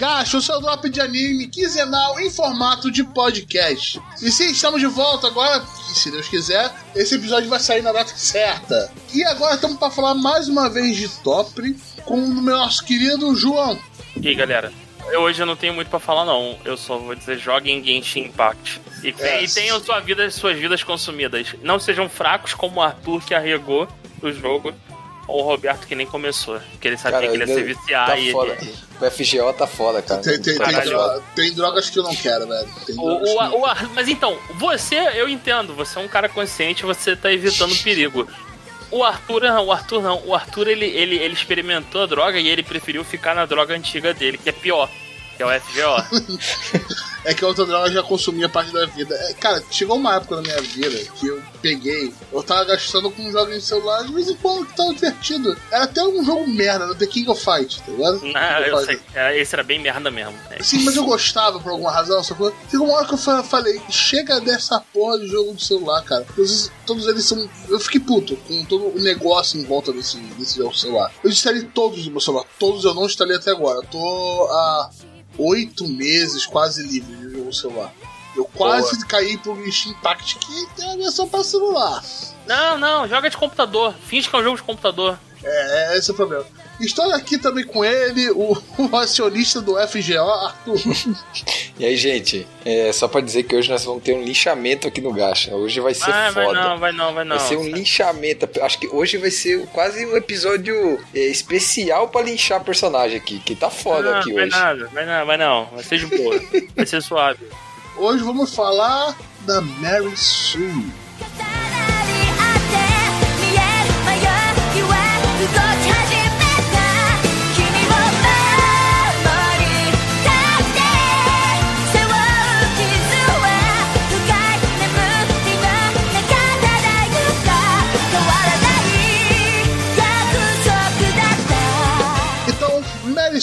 Gacha, o seu drop de anime quinzenal em formato de podcast. E sim, estamos de volta agora, e se Deus quiser, esse episódio vai sair na data certa. E agora estamos para falar mais uma vez de Top com o nosso querido João. E aí, galera? Eu hoje eu não tenho muito para falar, não. Eu só vou dizer: joguem Genshin Impact. E, é. e tenham sua vida, suas vidas consumidas. Não sejam fracos como o Arthur que arregou o jogo ou o Roberto que nem começou. Que ele sabia cara, que ele ia se viciar tá e. Foda. O FGO tá foda, cara. Tem, tem, tem, droga, tem, drogas que eu não quero, velho. O, o, o, mas então, você, eu entendo, você é um cara consciente, você tá evitando perigo. O Arthur não, o Arthur não. O Arthur ele, ele, ele experimentou a droga e ele preferiu ficar na droga antiga dele, que é pior que é o FGO. é que a droga já consumia parte da vida. É, cara, chegou uma época na minha vida que eu peguei, eu tava gastando com jogos de celular de vez em quando que tava divertido. Era até um jogo merda, no The King of Fight, tá ligado? Não, eu sei. Esse era bem merda mesmo. É. Sim, mas eu gostava por alguma razão, sacou? Chegou uma hora que eu falei, chega dessa porra de jogo de celular, cara. Todos, todos eles são. Eu fiquei puto com todo o negócio em volta desse, desse jogo de celular. Eu instalei todos no meu celular. Todos eu não instalei até agora. Eu tô a oito meses quase livre de jogo celular. Eu quase Boa. caí pro Genshin Impact, que tem a versão para celular. Não, não, joga de computador. Finge que é um jogo de computador. É, esse é o problema. Estou aqui também com ele, o, o acionista do FGO, Arthur. e aí, gente, é, só pra dizer que hoje nós vamos ter um linchamento aqui no Gacha. Hoje vai ser ah, foda. Vai não, vai não, vai não. Vai ser um linchamento. Acho que hoje vai ser quase um episódio é, especial pra linchar personagem aqui, que tá foda não, aqui vai hoje. Nada, vai não, vai não. Vai ser de boa. vai ser suave. Hoje vamos falar da Mary Sue.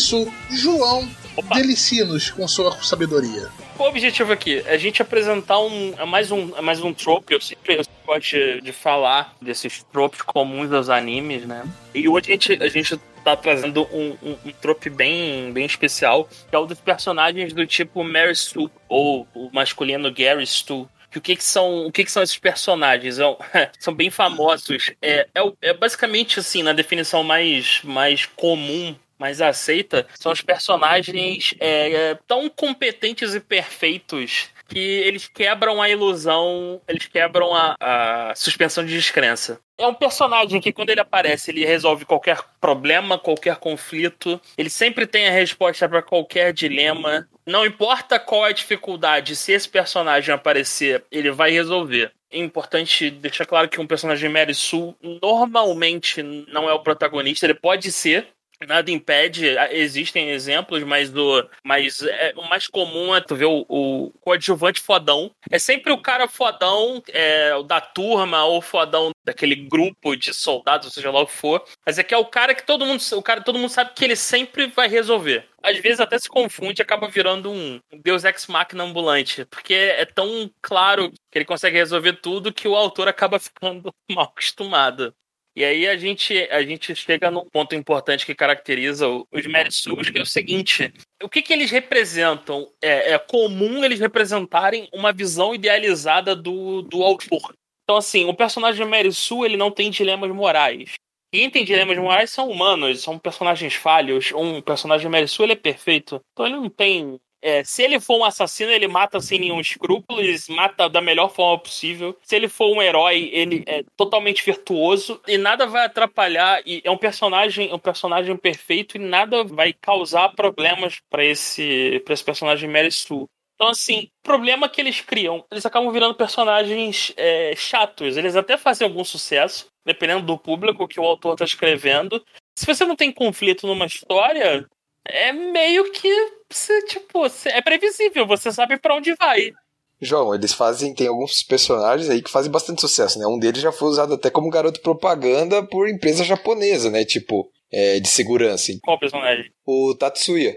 Isso, João Delicinos com sua sabedoria. O objetivo aqui é a gente apresentar um, é mais um, é mais um trope. Eu sempre, eu sempre gosto de, de, falar desses tropes comuns dos animes, né? E hoje a gente, a gente tá trazendo um, um, um trope bem, bem especial, que é o dos personagens do tipo Mary Sue, ou o masculino Gary Stu o que, que são o que, que são esses personagens são, são bem famosos é, é, é, basicamente assim na definição mais mais comum mais aceita são os personagens é, é, tão competentes e perfeitos que eles quebram a ilusão, eles quebram a, a, suspensão de descrença. É um personagem que, quando ele aparece, ele resolve qualquer problema, qualquer conflito. Ele sempre tem a resposta para qualquer dilema. Não importa qual é a dificuldade, se esse personagem aparecer, ele vai resolver. É importante deixar claro que um personagem Mary Sue normalmente não é o protagonista, ele pode ser, Nada impede, existem exemplos, mas o, mas é, o mais comum é tu ver o, o coadjuvante fodão. É sempre o cara fodão é, da turma ou fodão daquele grupo de soldados, seja lá o que for. Mas é que é o cara que todo mundo, o cara, todo mundo sabe que ele sempre vai resolver. Às vezes até se confunde e acaba virando um Deus Ex Machina ambulante. Porque é tão claro que ele consegue resolver tudo que o autor acaba ficando mal acostumado. E aí a gente, a gente chega num ponto importante que caracteriza os Meritsus, que é o seguinte: o que, que eles representam? É, é comum eles representarem uma visão idealizada do, do autor. Então, assim, o personagem Merisu, ele não tem dilemas morais. Quem tem dilemas morais são humanos, são personagens falhos. Um personagem Merisu, ele é perfeito. Então ele não tem é, se ele for um assassino, ele mata sem nenhum escrúpulo, ele mata da melhor forma possível. Se ele for um herói, ele é totalmente virtuoso e nada vai atrapalhar. E é um personagem, um personagem perfeito e nada vai causar problemas para esse, pra esse personagem Mary Sue. Então, assim, o problema que eles criam, eles acabam virando personagens é, chatos. Eles até fazem algum sucesso, dependendo do público que o autor está escrevendo. Se você não tem conflito numa história, é meio que você, tipo, é previsível, você sabe para onde vai. João, eles fazem, tem alguns personagens aí que fazem bastante sucesso, né? Um deles já foi usado até como garoto propaganda por empresa japonesa, né? Tipo, é, de segurança. Qual personagem? O Tatsuya.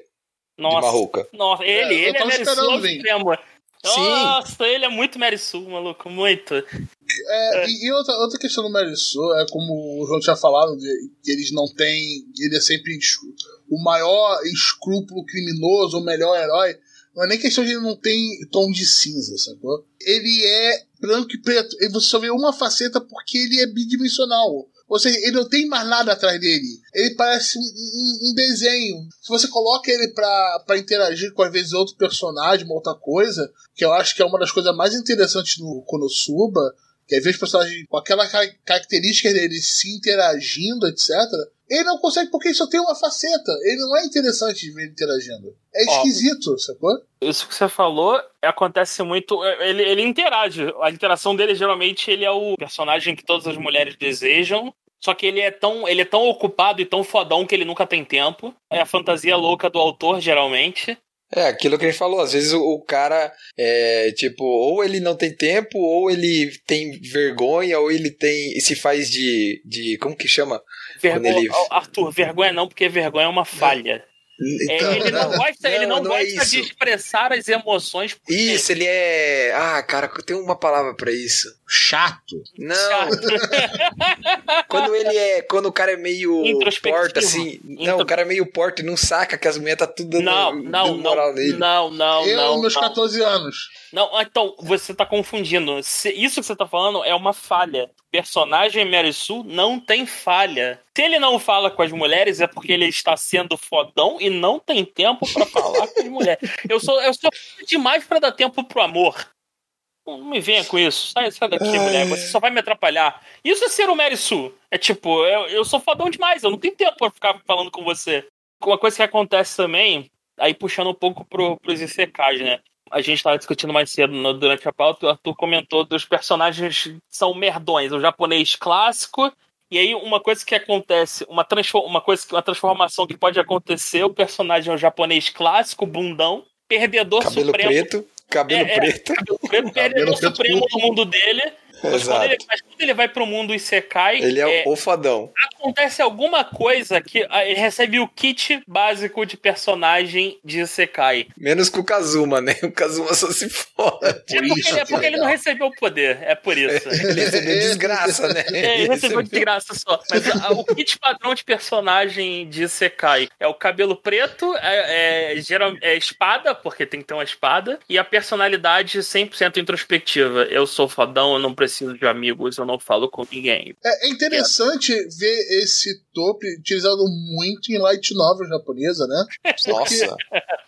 Nossa. De Maruka. Nossa, ele, é, ele é Merisu extremo. Sim. Nossa, ele é muito Merisu, maluco, muito. É, é. E, outra, outra questão do Marisol é como o João tinha falado, de, que eles não têm. Ele é sempre o maior escrúpulo criminoso, o melhor herói. Não é nem questão de ele não tem tom de cinza, sacou? Ele é branco e preto. E você só vê uma faceta porque ele é bidimensional. Ou seja, ele não tem mais nada atrás dele. Ele parece um, um, um desenho. Se você coloca ele para interagir com, às vezes, outro personagem, uma outra coisa, que eu acho que é uma das coisas mais interessantes do Konosuba, que é ver os personagens com aquela característica dele se interagindo, etc. Ele não consegue porque ele só tem uma faceta. Ele não é interessante de ver ele interagindo. É esquisito, Ó, sacou? Isso que você falou acontece muito. Ele, ele interage. A interação dele, geralmente, ele é o personagem que todas as mulheres desejam. Só que ele é tão, ele é tão ocupado e tão fodão que ele nunca tem tempo. É a fantasia louca do autor, geralmente. É, aquilo que a gente falou, às vezes o, o, cara é tipo, ou ele não tem tempo, ou ele tem vergonha, ou ele tem. se faz de. de como que chama? Vergonha, ele... Arthur, vergonha não, porque vergonha é uma falha. Então, ele não, não gosta, não, ele não, não é gosta é de expressar as emoções. Isso, ele é. Ah, cara, tem uma palavra para isso. Chato. Não. Chato. quando ele é. Quando o cara é meio porta, assim. Não, o cara é meio porta e não saca que as mulheres tá tudo dando, não, não, dando moral não, nele. Não, não, Eu, não. meus não. 14 anos. Não, então, você tá confundindo. Isso que você tá falando é uma falha. Personagem Mary Sue não tem falha. Se ele não fala com as mulheres, é porque ele está sendo fodão e não tem tempo para falar com as mulheres. Eu sou, eu sou demais para dar tempo pro amor. Não me venha com isso. Sai, sai daqui, mulher. Você só vai me atrapalhar. Isso é ser o Mary Sue. É tipo, eu, eu sou fodão demais. Eu não tenho tempo pra ficar falando com você. Uma coisa que acontece também, aí puxando um pouco pro, pros ICKs, né? A gente estava discutindo mais cedo no, durante a pauta, o Arthur comentou dos personagens que são merdões, o japonês clássico. E aí, uma coisa que acontece, uma, uma, coisa, uma transformação que pode acontecer, o personagem é o japonês clássico, bundão, perdedor cabelo supremo. Preto, cabelo é, preto. É, cabelo preto, perdedor supremo no mundo dele. Mas quando, ele, mas quando ele vai pro mundo Isekai. Ele é, é o fadão. Acontece alguma coisa que ah, ele recebe o kit básico de personagem de Isekai. Menos com o Kazuma, né? O Kazuma só se fode. É porque, ele, é porque ele não recebeu o poder, é por isso. ele recebeu desgraça, né? É, ele recebeu desgraça só. Mas a, ah, o kit padrão de personagem de Isekai é o cabelo preto, é, é, geral, é espada, porque tem que ter uma espada, e a personalidade 100% introspectiva. Eu sou fodão, eu não preciso preciso de amigos, eu não falo com ninguém. É, é interessante é. ver esse tope utilizado muito em light novel japonesa, né? Porque, Nossa.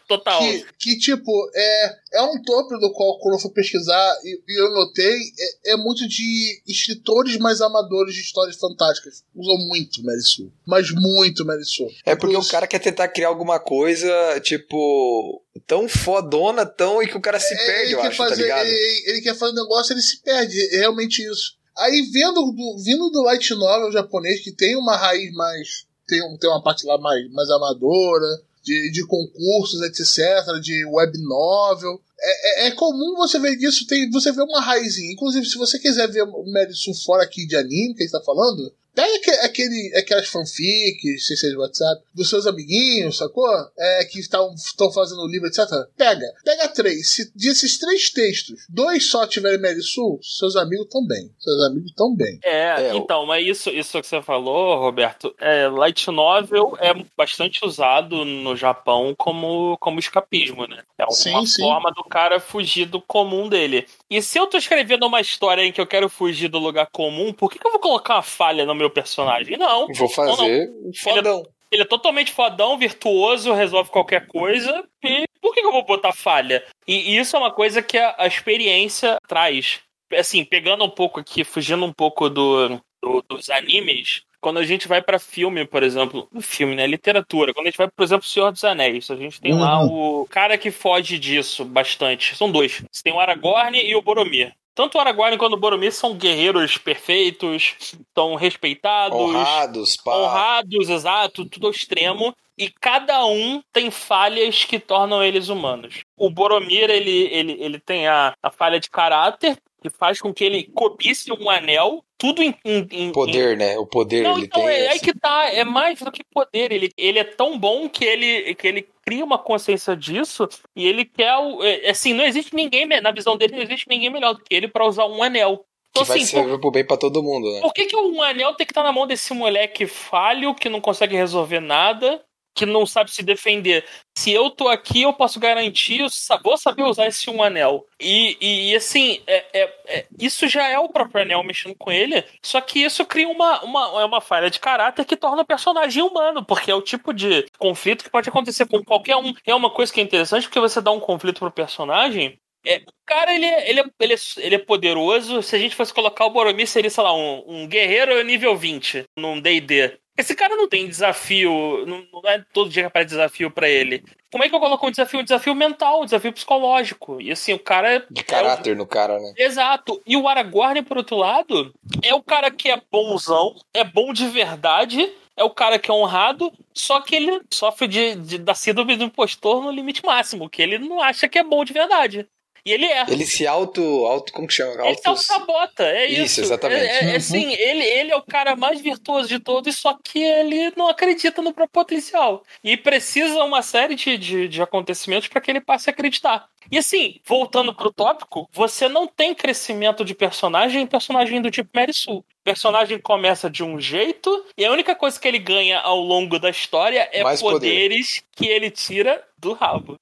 Total. Que, que, tipo, é, é um topo do qual, quando eu fui pesquisar, e, e eu notei, é, é, muito de escritores mais amadores de histórias fantásticas. Usam muito Mary Sue. Mas muito Mary Sue. É porque o cara quer tentar criar alguma coisa, tipo, tão fodona, tão e que o cara se é, perde, eu acho, tá fazer, tá ligado? Ele, ele, quer fazer um negócio, ele se perde. É realmente isso. Aí, vendo do, vindo do light novel japonês, que tem uma raiz mais. Tem, tem uma parte lá mais, mais amadora, de, de concursos, etc., de web novel. É, é, é, comum você ver isso, tem, você vê uma raizinha. Inclusive, se você quiser ver o Madison fora aqui de anime, que a gente tá falando, Pega aquele, aquelas fanfics, se seja WhatsApp, dos seus amiguinhos, sacou? É, que estão fazendo o livro, etc. Pega. Pega três. Se desses três textos, dois só tiverem Mary Sue, seus amigos estão bem. Seus amigos estão bem. É, é, então, mas isso, isso que você falou, Roberto, é, Light Novel é bastante usado no Japão como, como escapismo, né? É uma sim, sim. forma do cara fugir do comum dele. E se eu tô escrevendo uma história em que eu quero fugir do lugar comum, por que, que eu vou colocar uma falha no meu personagem. Não. Vou fazer não, um fodão. Ele é, ele é, totalmente fodão, virtuoso, resolve qualquer coisa. E por que, eu vou botar falha? E, e isso é uma coisa que a, a, experiência traz. Assim, pegando um pouco aqui, fugindo um pouco do, do dos animes, quando a gente vai para filme, por exemplo, filme, né, literatura, quando a gente vai, por exemplo, Senhor dos Anéis, a gente tem uhum. lá o cara que foge disso bastante. São dois. Você tem o Aragorn e o Boromir. Tanto o Aragorn quanto o Boromir são guerreiros perfeitos, são respeitados. Honrados, pá. Honrados, exato, tudo ao extremo. E cada um tem falhas que tornam eles humanos. O Boromir, ele, ele, ele tem a, a falha de caráter, que faz com que ele cobisse um anel, tudo em. em, em poder, em... né? O poder Não, ele então, tem. É, aí que tá, é mais do que poder. Ele, ele é tão bom que ele, que ele cria uma consciência disso e ele quer o. É, assim, não existe ninguém, na visão dele, não existe ninguém melhor do que ele para usar um anel. Então, que vai assim, servir por... pro bem pra todo mundo, né? Por que, que um anel tem que estar na mão desse moleque falho, que não consegue resolver nada, que não sabe se defender? Se eu tô aqui, eu posso garantir, eu vou saber usar esse um anel. E, e, assim, é, é, é, isso já é o próprio anel mexendo com ele, só que isso cria uma, uma, é uma falha de caráter que torna o personagem humano, porque é o tipo de conflito que pode acontecer com qualquer um. É uma coisa que é interessante, porque você dá um conflito pro personagem é, o cara, ele é, ele, é, ele, ele é poderoso. Se a gente fosse colocar o Boromir, seria, sei lá, um, um guerreiro nível 20 num D&D. Esse cara não tem desafio, não, não é todo dia que aparece desafio para ele. Como é que eu coloco um desafio? Um desafio mental, um desafio psicológico. E assim, o cara. É de caráter é o... no cara, né? Exato. E o Aragorn, por outro lado, é o cara que é bonzão, é bom de verdade, é o cara que é honrado, só que ele sofre de, de da síndrome do impostor no limite máximo, que ele não acha que é bom de verdade. E ele erra. Ele se auto. auto como que chama? Ele se auto-sabota, é isso. Isso, exatamente. É, é, é, assim, ele, ele é o cara mais virtuoso de todos, só que ele não acredita no próprio potencial. E precisa uma série de, de, de acontecimentos para que ele passe a acreditar. E assim, voltando pro tópico, você não tem crescimento de personagem em personagem do tipo Mary Sue. O personagem começa de um jeito e a única coisa que ele ganha ao longo da história é Mais poderes poder. que ele tira do rabo.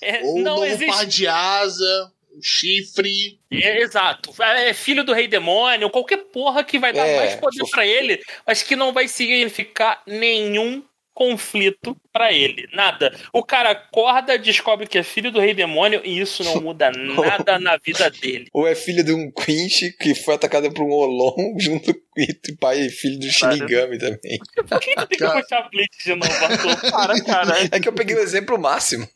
É, Ou não existe... par de asa, chifre. É, exato. É filho do rei demônio, qualquer porra que vai dar é, mais poder para ele, mas que não vai significar nenhum conflito para ele. Nada. O cara acorda, descobre que é filho do rei demônio e isso não muda nada na vida dele. Ou é filho de um Quinch que foi atacado por um Olon junto com o pai e filho do Shinigami também. Por que tem que puxar Blitz de novo? Para, cara. É que eu peguei o exemplo máximo.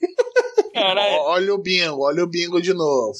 Caralho. Olha o bingo, olha o bingo de novo.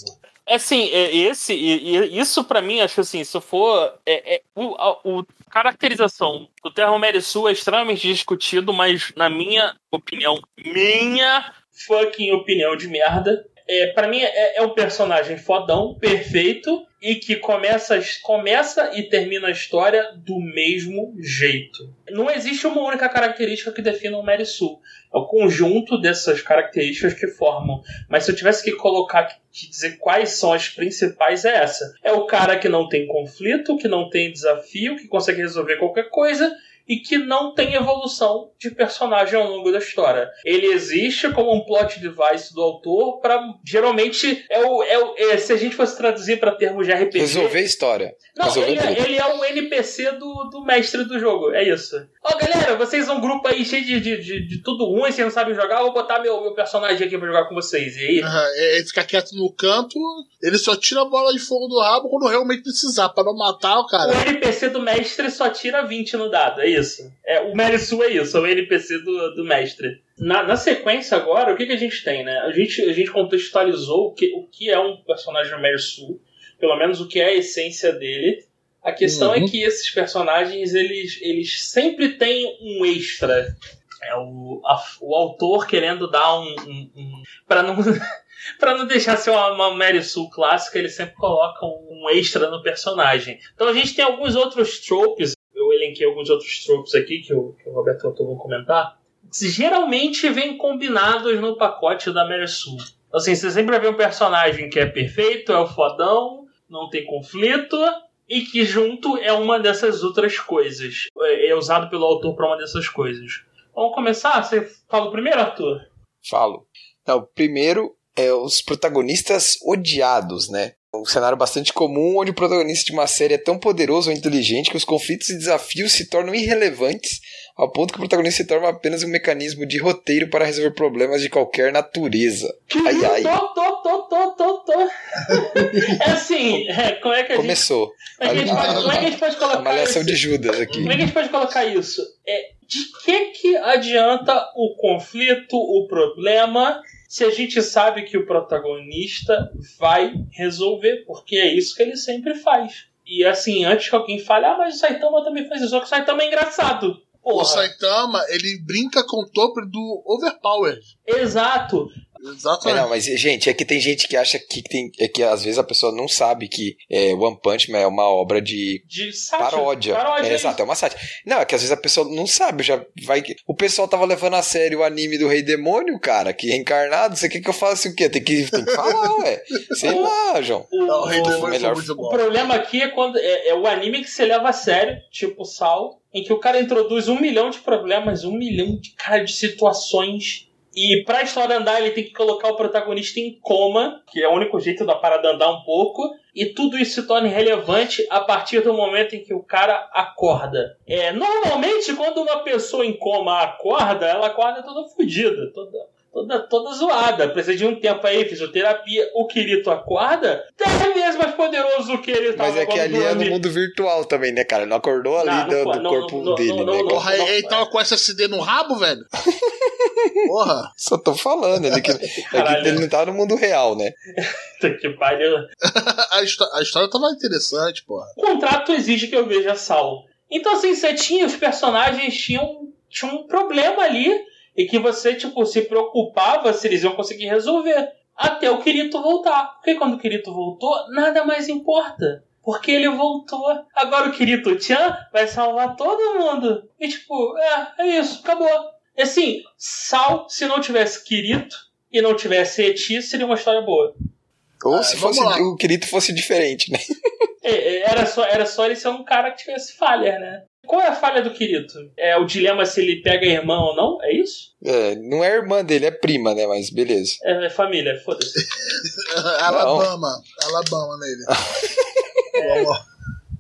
Assim, é, esse, isso para mim, acho assim, se for. É, é, o, o caracterização do Terra Sul é extremamente discutido, mas na minha opinião, minha fucking opinião de merda, é, para mim é, é um personagem fodão, perfeito, e que começa, começa e termina a história do mesmo jeito. Não existe uma única característica que defina o Sue. É o conjunto dessas características que formam. Mas se eu tivesse que colocar, que dizer quais são as principais, é essa. É o cara que não tem conflito, que não tem desafio, que consegue resolver qualquer coisa e que não tem evolução de personagem ao longo da história. Ele existe como um plot device do autor para geralmente é o, é o é, se a gente fosse traduzir para termos de RPG. Resolver a história. Não, Resolver ele, é, ele, é o NPC do, do mestre do jogo, é isso. Ó, oh, galera, vocês são um grupo aí cheio de, de, de, de tudo ruim, vocês não sabem jogar, eu vou botar meu, meu personagem aqui pra jogar com vocês. E aí? Uhum, ele fica quieto no canto, ele só tira a bola de fogo do rabo quando realmente precisar, para não matar o cara. O NPC do mestre só tira 20 no dado, é isso. É, o Merisu é isso, é o NPC do, do mestre. Na, na sequência agora, o que, que a gente tem, né? A gente, a gente contextualizou o que, o que é um personagem Merisu, pelo menos o que é a essência dele. A questão é uhum. é que esses personagens, eles, eles sempre têm um extra. É o, a, o autor querendo dar um... um, um para não... para não deixar ser uma, uma Mary Sue clássica, ele sempre coloca um, extra no personagem. Então a gente tem alguns outros tropes elenquei alguns outros tropes aqui que o, que o Roberto Autor vou comentar, geralmente vêm combinados no pacote da Mary Sue. Assim, você sempre ver um personagem que é perfeito, é o fodão, não tem conflito, e que junto é uma dessas outras coisas. É, é usado pelo autor para uma dessas coisas. Vamos começar? Você fala o primeiro, Arthur? Falo. Não, primeiro é os protagonistas odiados, né? Um cenário bastante comum onde o protagonista de uma série é tão poderoso ou inteligente que os conflitos e desafios se tornam irrelevantes ao ponto que o protagonista se torna apenas um mecanismo de roteiro para resolver problemas de qualquer natureza. Ai, ai. Tô, tô, tô, tô, tô, tô. É assim, é, como é que a Começou. Gente, pode, como é que a gente pode colocar a malhação de Judas aqui. Como é que a gente pode colocar isso? É, de que que adianta o conflito, o problema, se a gente sabe que o protagonista vai resolver, porque é isso que ele sempre faz. E assim, antes que alguém fale, ah, mas o Saitama também faz isso, só que o Saitama é engraçado. Porra. O Saitama, ele brinca com o topo do Overpower. Exato. Exatamente. É, não, mas, gente, é que tem gente que acha que tem. É que às vezes a pessoa não sabe que é, One Punch Man é uma obra de, De sátira. paródia. Paródia, é, é exato, é uma sátira. Não, é que às vezes a pessoa não sabe, já vai. O pessoal tava levando a sério o anime do Rei Demônio, cara, que é encarnado. Você quer que eu faça o quê? Tem que, tem que falar, ué. Sei lá, João. O, Não, o Rei o- Demônio melhor- foi muito O bom. problema aqui é quando é, é o anime que se leva a sério, tipo Sal, em que o cara introduz um milhão de problemas, um milhão de cara de situações. E pra história andar, ele tem que colocar o protagonista em coma, que é o único jeito da parada andar um pouco. E tudo isso se torna irrelevante a partir do momento em que o cara acorda. É, normalmente, quando uma pessoa em coma acorda, ela acorda toda fodida, toda, toda, toda zoada. Precisa de um tempo aí, fisioterapia. O Kirito acorda, 10 vezes mais poderoso do que ele tava Mas é que ali é no mundo virtual também, né, cara? Ele não acordou ali Não, do, não, do não, corpo não, dele, não, né? Porra, ele, tava com SSD no rabo, velho? Porra. Só tô falando, ele, que, é que Caralho. ele não tá no mundo real, né? Que pariu. A, histó- a história tava interessante, porra. O contrato exige que eu veja Sal. Então, assim, você tinha, os personagens tinham, tinham um problema ali e que você, tipo, se preocupava se eles iam conseguir resolver. Até o Kirito voltar. Porque quando o Kirito voltou, nada mais importa. Porque ele voltou. Agora o Kirito-chan vai salvar todo mundo. E tipo, é, é isso, acabou. E assim, Sal, se não tivesse Kirito e não tivesse Eti, seria uma história boa. Ou Ah, se fosse o Kirito fosse diferente, né? É, é, Era só, era só ele ser um cara que tivesse falha, né? Qual é a falha do Kirito? É o dilema se ele pega a irmã ou não? É isso? É, não é irmã dele, é prima, né? Mas beleza. É, é família, foda-se. Alabama. Alabama nele. Vamos.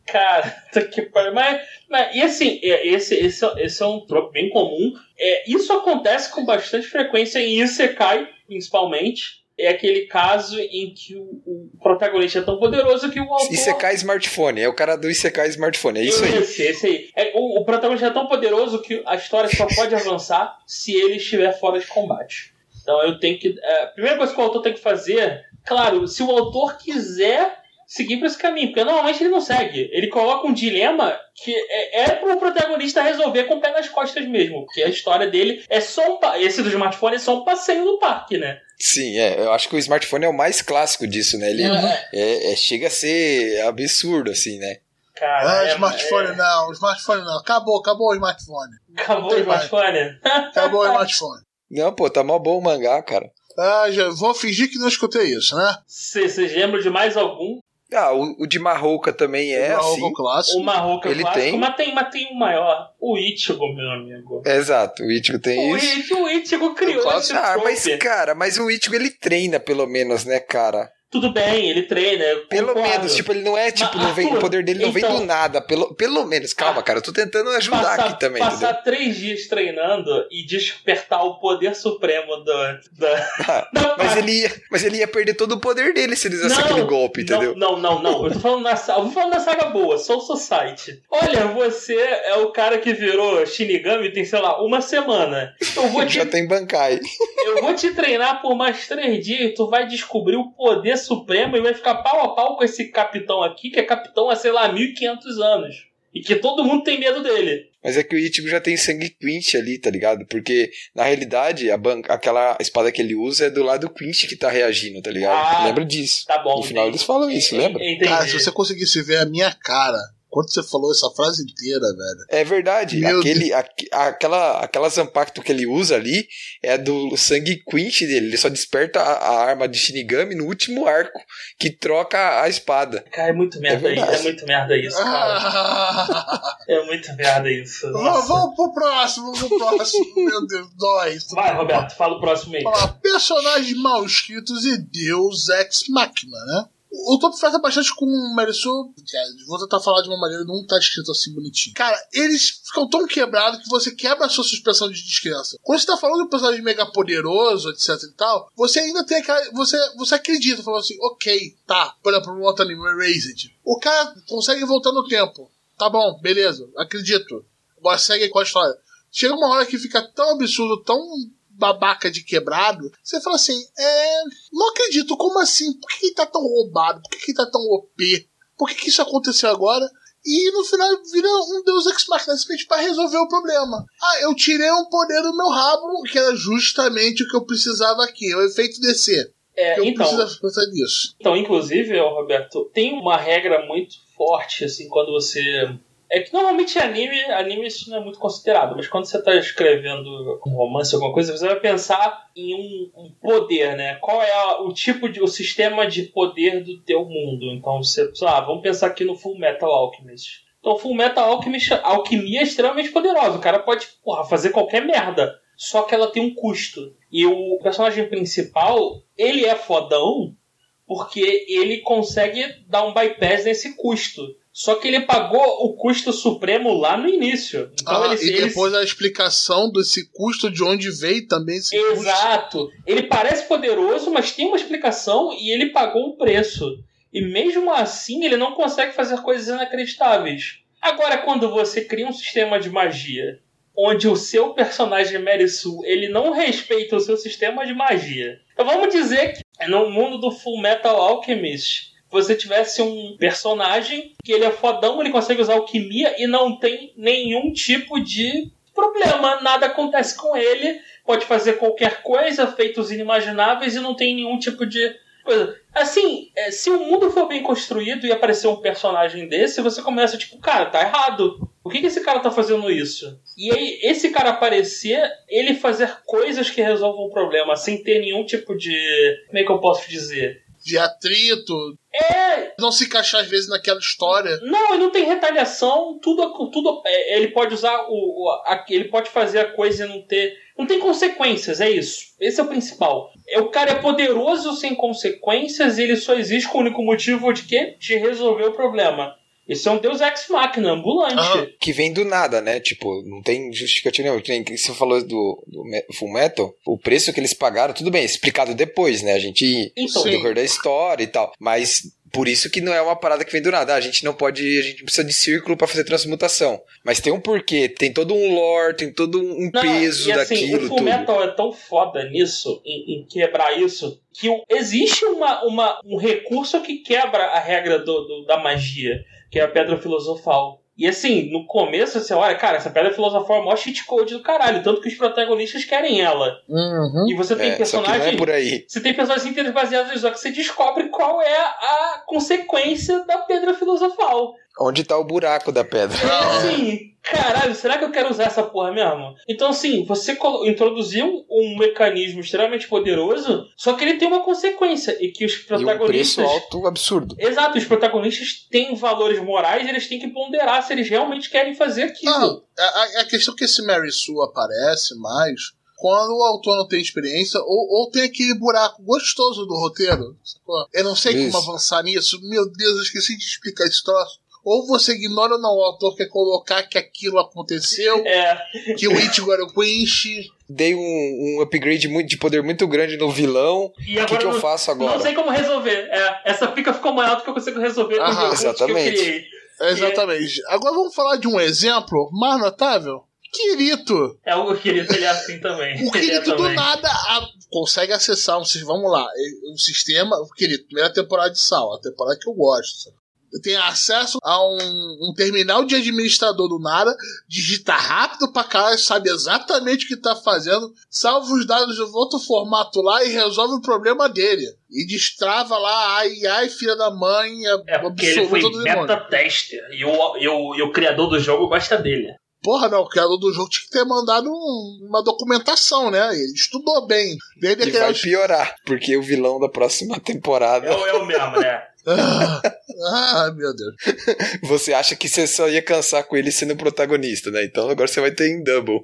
Cara, tá que pariu. Mas, mas, e assim, é, esse, esse, esse é um trope bem comum. É, isso acontece com bastante frequência em Isekai, principalmente. É aquele caso em que o, o protagonista é tão poderoso que o autor... Isekai Smartphone, é o cara do Isekai Smartphone, é isso aí. Esse, esse aí. É, o, o protagonista é tão poderoso que a história só pode avançar se ele estiver fora de combate. Então eu tenho que. é, A primeira coisa que o autor tem que fazer, claro, se o autor quiser seguir por esse caminho, porque normalmente ele não segue. Ele coloca um dilema que é, é pro protagonista resolver com o pé nas costas mesmo. Porque a história dele é só um. Esse do smartphone é só um passeio no parque, né? Sim, é, eu acho que o smartphone é o mais clássico disso, né? Ele É, é- é- chega a ser absurdo, assim, né? cara. Ah, é- smartphone é- não, smartphone não. Acabou, acabou o smartphone. Acabou o mais. smartphone? Acabou o smartphone. Não, pô, tá mó bom o mangá, cara. Ah, já vou fingir que não escutei isso, né? Vocês lembram de mais algum? Ah, o, o de Marrouca também é assim. roupa clássico. O Marroca Ele clássico, tem. Mas, tem, mas tem um maior. O Ichigo, meu amigo. É, exato, o Ichigo tem O isso. Ichigo, o Ichigo criou Eu esse Ah, mas, cara, mas o Ichigo ele treina, pelo menos, né, cara? Tudo bem, ele treina. Pelo concordo. menos, tipo, ele não é, tipo, Mas, não vem, o Arthur, poder dele não vem então- do nada. Pelo, pelo menos, calma, Ah, cara, eu tô tentando ajudar passar, aqui também, passar entendeu? três dias treinando e despertar o poder supremo da. da, Ah, Mas ele, ia, mas ele ia perder todo o poder dele se ele usasse aquele golpe, entendeu? Não, não, não, não. Eu tô falando saga. Eu vou falando da saga boa, Soul Society. Olha, você é o cara que virou Shinigami tem, sei lá, uma semana. Eu vou te Já tem Bankai. Eu vou te treinar por mais três dias e tu vai descobrir o poder supremo e vai ficar pau a pau com esse capitão aqui, que é capitão há, sei lá, 1500 anos. E que todo mundo tem medo dele. Mas é que o Ichigo já tem sangue Quinch ali, tá ligado? Porque, na realidade, a ban- aquela espada que ele usa é do lado Quinch que tá reagindo, tá ligado? Ah, Lembra disso. Tá bom. No final entendi. eles falam isso, lembra? Entendi. Cara, se você conseguisse ver a minha cara quando você falou essa frase inteira, velho. É verdade. Meu Aquele, aqu- aquela, aquela Zampacto que ele usa ali é do sangue Quinch dele. Ele só desperta a, a arma de Shinigami no último arco que troca a espada. Cara, é muito merda É isso. É muito merda isso, cara. Ah, É muito merda isso. vamos, Nossa. vamos pro próximo, vamos pro próximo. Meu Deus, dói. Vai, Roberto, fala o próximo aí. Personagens mal escritos e Deus Ex Machina, né? O Top flerta bastante com o Merisu. Vou tentar falar de uma maneira, não tá escrito assim bonitinho. Cara, eles ficam tão quebrados que você quebra a sua suspensão de descrença. Quando você tá falando de um personagem mega poderoso, etc e tal, você ainda tem aquela. Você, você acredita, falando assim, ok, tá. Por exemplo, um outro anime, Erased. O cara consegue voltar no tempo. Tá bom, beleza, acredito. Agora segue com a história. Chega uma hora que fica tão absurdo, tão babaca de quebrado, você fala assim, é. Não acredito, como assim? Por que ele tá tão roubado? Por que ele tá tão OP? Por que, que isso aconteceu agora? E no final vira um Deus Ex Machina simplesmente para resolver o problema. Ah, eu tirei um poder do meu rabo, que era justamente o que eu precisava aqui, o efeito DC. É, eu então, preciso pensar nisso. então, inclusive, Roberto, tem uma regra muito forte, assim, quando você. É que normalmente anime, anime isso não é muito considerado, mas quando você está escrevendo um romance, alguma coisa, você vai pensar em um, um poder, né? Qual é a- o tipo de. o sistema de poder do teu mundo. Então você. Sei lá, vamos pensar aqui no Full Metal Alchemist. Então, Full Metal Alchemist, alquimia é extremamente poderosa. O cara pode, porra, fazer qualquer merda. Só que ela tem um custo. E o personagem principal, ele é fodão porque ele consegue dar um bypass nesse custo. Só que ele pagou o custo supremo lá no início. Então Ah, ele, e ele- depois a explicação desse custo, de onde veio também esse custo. Exato. Ele parece poderoso, mas tem uma explicação e ele pagou um preço. E mesmo assim, ele não consegue fazer coisas inacreditáveis. Agora, quando você cria um sistema de magia onde o seu personagem Merisu ele não respeita o seu sistema de magia. Então vamos dizer que no mundo do Full Metal Alchemist você tivesse um personagem que ele é fodão, ele consegue usar alquimia e não tem nenhum tipo de problema, nada acontece com ele, pode fazer qualquer coisa, feitos inimagináveis e não tem nenhum tipo de coisa. Assim, é, se o mundo for bem construído e aparecer um personagem desse, você começa tipo, cara, tá errado. Por que, que esse cara tá fazendo isso? E aí, esse cara aparecer, ele fazer coisas que resolvam o problema sem ter nenhum tipo de. Como é que eu posso dizer? De atrito, É, não se encaixar às vezes naquela história. Não, ele não tem retaliação, tudo, tudo é, ele pode usar o, a- ele pode fazer a coisa e não ter, não tem consequências, é isso. Esse é o principal. É, o cara é poderoso sem consequências e ele só existe com o único motivo de quê? De resolver o problema. Isso é um Deus Ex Machina, ambulante. Aham. Que vem do nada, né? Tipo, não tem justificativa nenhuma. Que Você falou do, do Full Metal, o preço que eles pagaram, tudo bem, explicado depois, né? A gente. Então, decorrer da história e tal. Mas por isso que não é uma parada que vem do nada. Ah, A gente não pode. A gente precisa de círculo pra fazer transmutação. Mas tem um porquê, tem todo um lore, tem todo um Não, peso e assim, daquilo o tudo. Fullmetal é tão foda nisso, em, em quebrar isso, que existe uma, uma, um recurso que quebra a regra do, do- da magia, que é a pedra filosofal. E assim, no começo você olha, cara, essa pedra filosofal é o maior cheat code do caralho, tanto que os protagonistas querem ela. Uhum. E você tem É, só que não é personagens. por aí. Você tem personagens inteiros baseados nisso, só que você descobre qual é a consequência da pedra filosofal. Onde tá o buraco da pedra? É assim, caralho, será que eu quero usar essa porra mesmo? Então, assim, você introduziu um mecanismo extremamente poderoso, só que ele tem uma consequência, e que os E um preço protagonistas. alto absurdo. Exato, os protagonistas têm valores morais, eles têm que ponderar se eles realmente querem fazer aquilo. Não, a, a- a questão é que esse Mary Sue aparece mais quando o autor não tem experiência ou, ou tem aquele buraco gostoso do roteiro. sacou? Eu não sei Isso. como avançar nisso. Meu Deus, eu esqueci de explicar esse troço. Ou você ignora ou não, o autor quer colocar que aquilo aconteceu, É, que o Ichigo era o Quinch. Dei um, um upgrade muito, de poder muito grande no vilão. e O que, que eu não- faço agora? Não sei como resolver. É, essa pica ficou maior do que eu consigo resolver com recursos que eu exatamente. criei. Exatamente. Agora vamos falar de um exemplo mais notável. Kirito. É o querido, ele é assim também. O Ele é do também. nada a- consegue acessar um. Vamos lá, eh, um sistema. O Kirito, primeira temporada de Sal, a temporada que eu gosto. Tem acesso a um, um terminal de administrador do nada, digita rápido pra caralho, sabe exatamente o que tá fazendo, salva os dados de outro formato lá e resolve o problema dele. E destrava lá, ai, ai, filha da mãe, É porque ele foi absoluta do demônio. beta tester e o, e, o, e o criador do jogo gosta dele. Porra, não, o criador do jogo tinha que ter mandado um- uma documentação, né? Ele estudou bem. Desde E vai piorar, porque o vilão da próxima temporada. É, é o mesmo, né? Ah, ah, meu Deus. Você acha que você só ia cansar com ele sendo protagonista, né? Então agora você vai ter em double.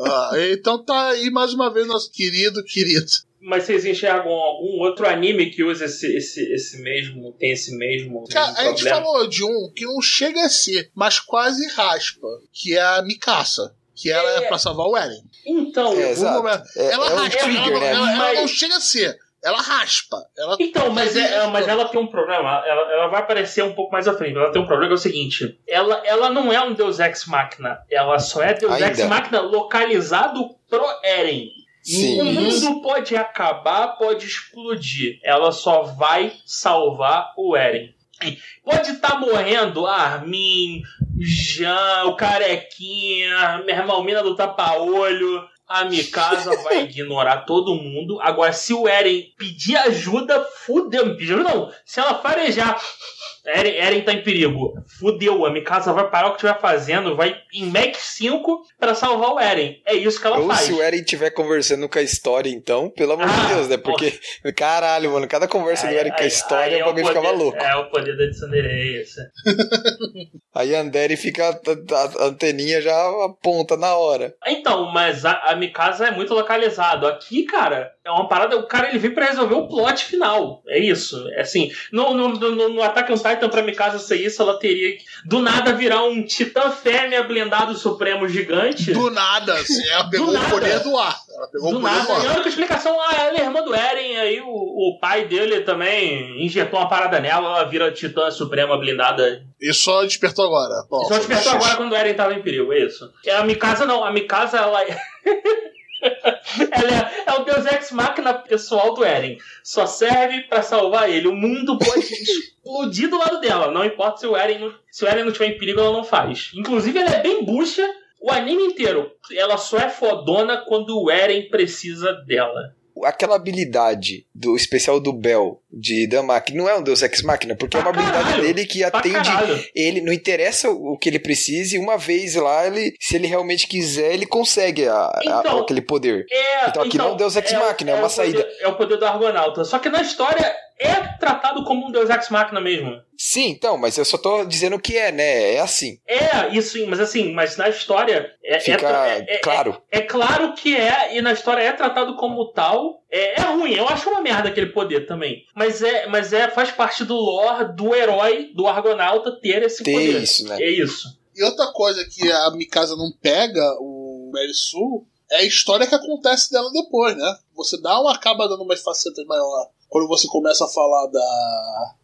Ah, então tá aí mais uma vez nosso querido, querido. Mas vocês enxergam algum outro anime que usa esse, esse, esse mesmo, tem esse mesmo, Cara, mesmo a gente problema? falou de um que não chega a ser, mas quase raspa, que é a Mikasa. Que ela é, É. pra salvar o Eren. Então, É, um. É, ela é um raspa, trigger, ela, né? ela- ela Mas- não chega a ser. Ela raspa. Ela Então, mas, é, mas ela tem um problema. Ela, ela vai aparecer um pouco mais à frente. Ela tem um problema é o seguinte: ela, ela não é um Deus Ex Machina. Ela só é Deus Ainda. Ex Machina localizado pro Eren. O Sim. mundo pode acabar, pode explodir. Ela só vai salvar o Eren. Pode estar tá morrendo Armin, Jean, o Carequinha, meu irmão, mina do tapa-olho. A Mikasa vai ignorar todo mundo. Agora, se o Eren pedir ajuda, fudeu. Não. Se ela farejar Eren, Eren tá em perigo. Fudeu, a Mikasa vai parar o que estiver fazendo, vai em Mac 5 para salvar o Eren. É isso que ela Ou faz. Ou se o Eren estiver conversando com a história, então, pelo amor ah, de Deus, né? Porque, caralho, mano, cada conversa aí, do Eren com a história, é o bagulho ficava louco. É o poder da Tsundere, isso. aí a Andere fica, a, a, anteninha já aponta na hora. Então, mas a, a Mikasa é muito localizado. Aqui, cara, é uma parada, o cara ele vem para resolver o plot final. É isso. É assim, no, no, no, no Attack on Titan, pra Mikasa ser isso, ela teria que, do nada, virar um titã fêmea blindado supremo gigante. Do nada, assim, ela pegou o poder do ar. Ela pegou do o poder nada. do ar. E a única explicação, ah, ela é irmã do Eren, aí o, o pai dele também injetou uma parada nela, ela vira titã suprema blindada. E só despertou agora. Bom, só despertou agora quando o Eren tava em perigo, é isso. E a Mikasa não, a Mikasa, ela... Ela é, é, o Deus Ex Machina pessoal do Eren. Só serve para salvar ele. O mundo pode explodir do lado dela. Não importa se o Eren se o Eren não estiver em perigo, ela não faz. Inclusive, ela é bem bucha o anime inteiro. Ela só é fodona quando o Eren precisa dela aquela habilidade do especial do Bell de Damak não é um Deus Ex Machina, porque é uma caralho, habilidade dele que atende ele, não interessa o que ele precise, uma vez lá, ele, se ele realmente quiser, ele consegue a, então, a, aquele poder. É, então aqui então, não é um Deus Ex é, Machina, é, é uma saída. Poder, é o poder do Argonauta. Só que na história é tratado como um Deus Ex Machina mesmo. Sim, então, mas eu só tô dizendo que é, né? É assim. É, isso, mas assim, mas na história. É, é Fica é, é, claro. É, é, claro que é, e na história é tratado como tal. É, é, ruim, eu acho uma merda aquele poder também. Mas é, mas é faz parte do lore do herói, do Argonauta, ter esse ter poder. Isso, né? É isso. E outra coisa que a Mikasa não pega, o Merisu, é a história que acontece dela depois, né? Você dá uma acaba dando umas facetas maior quando você começa a falar da.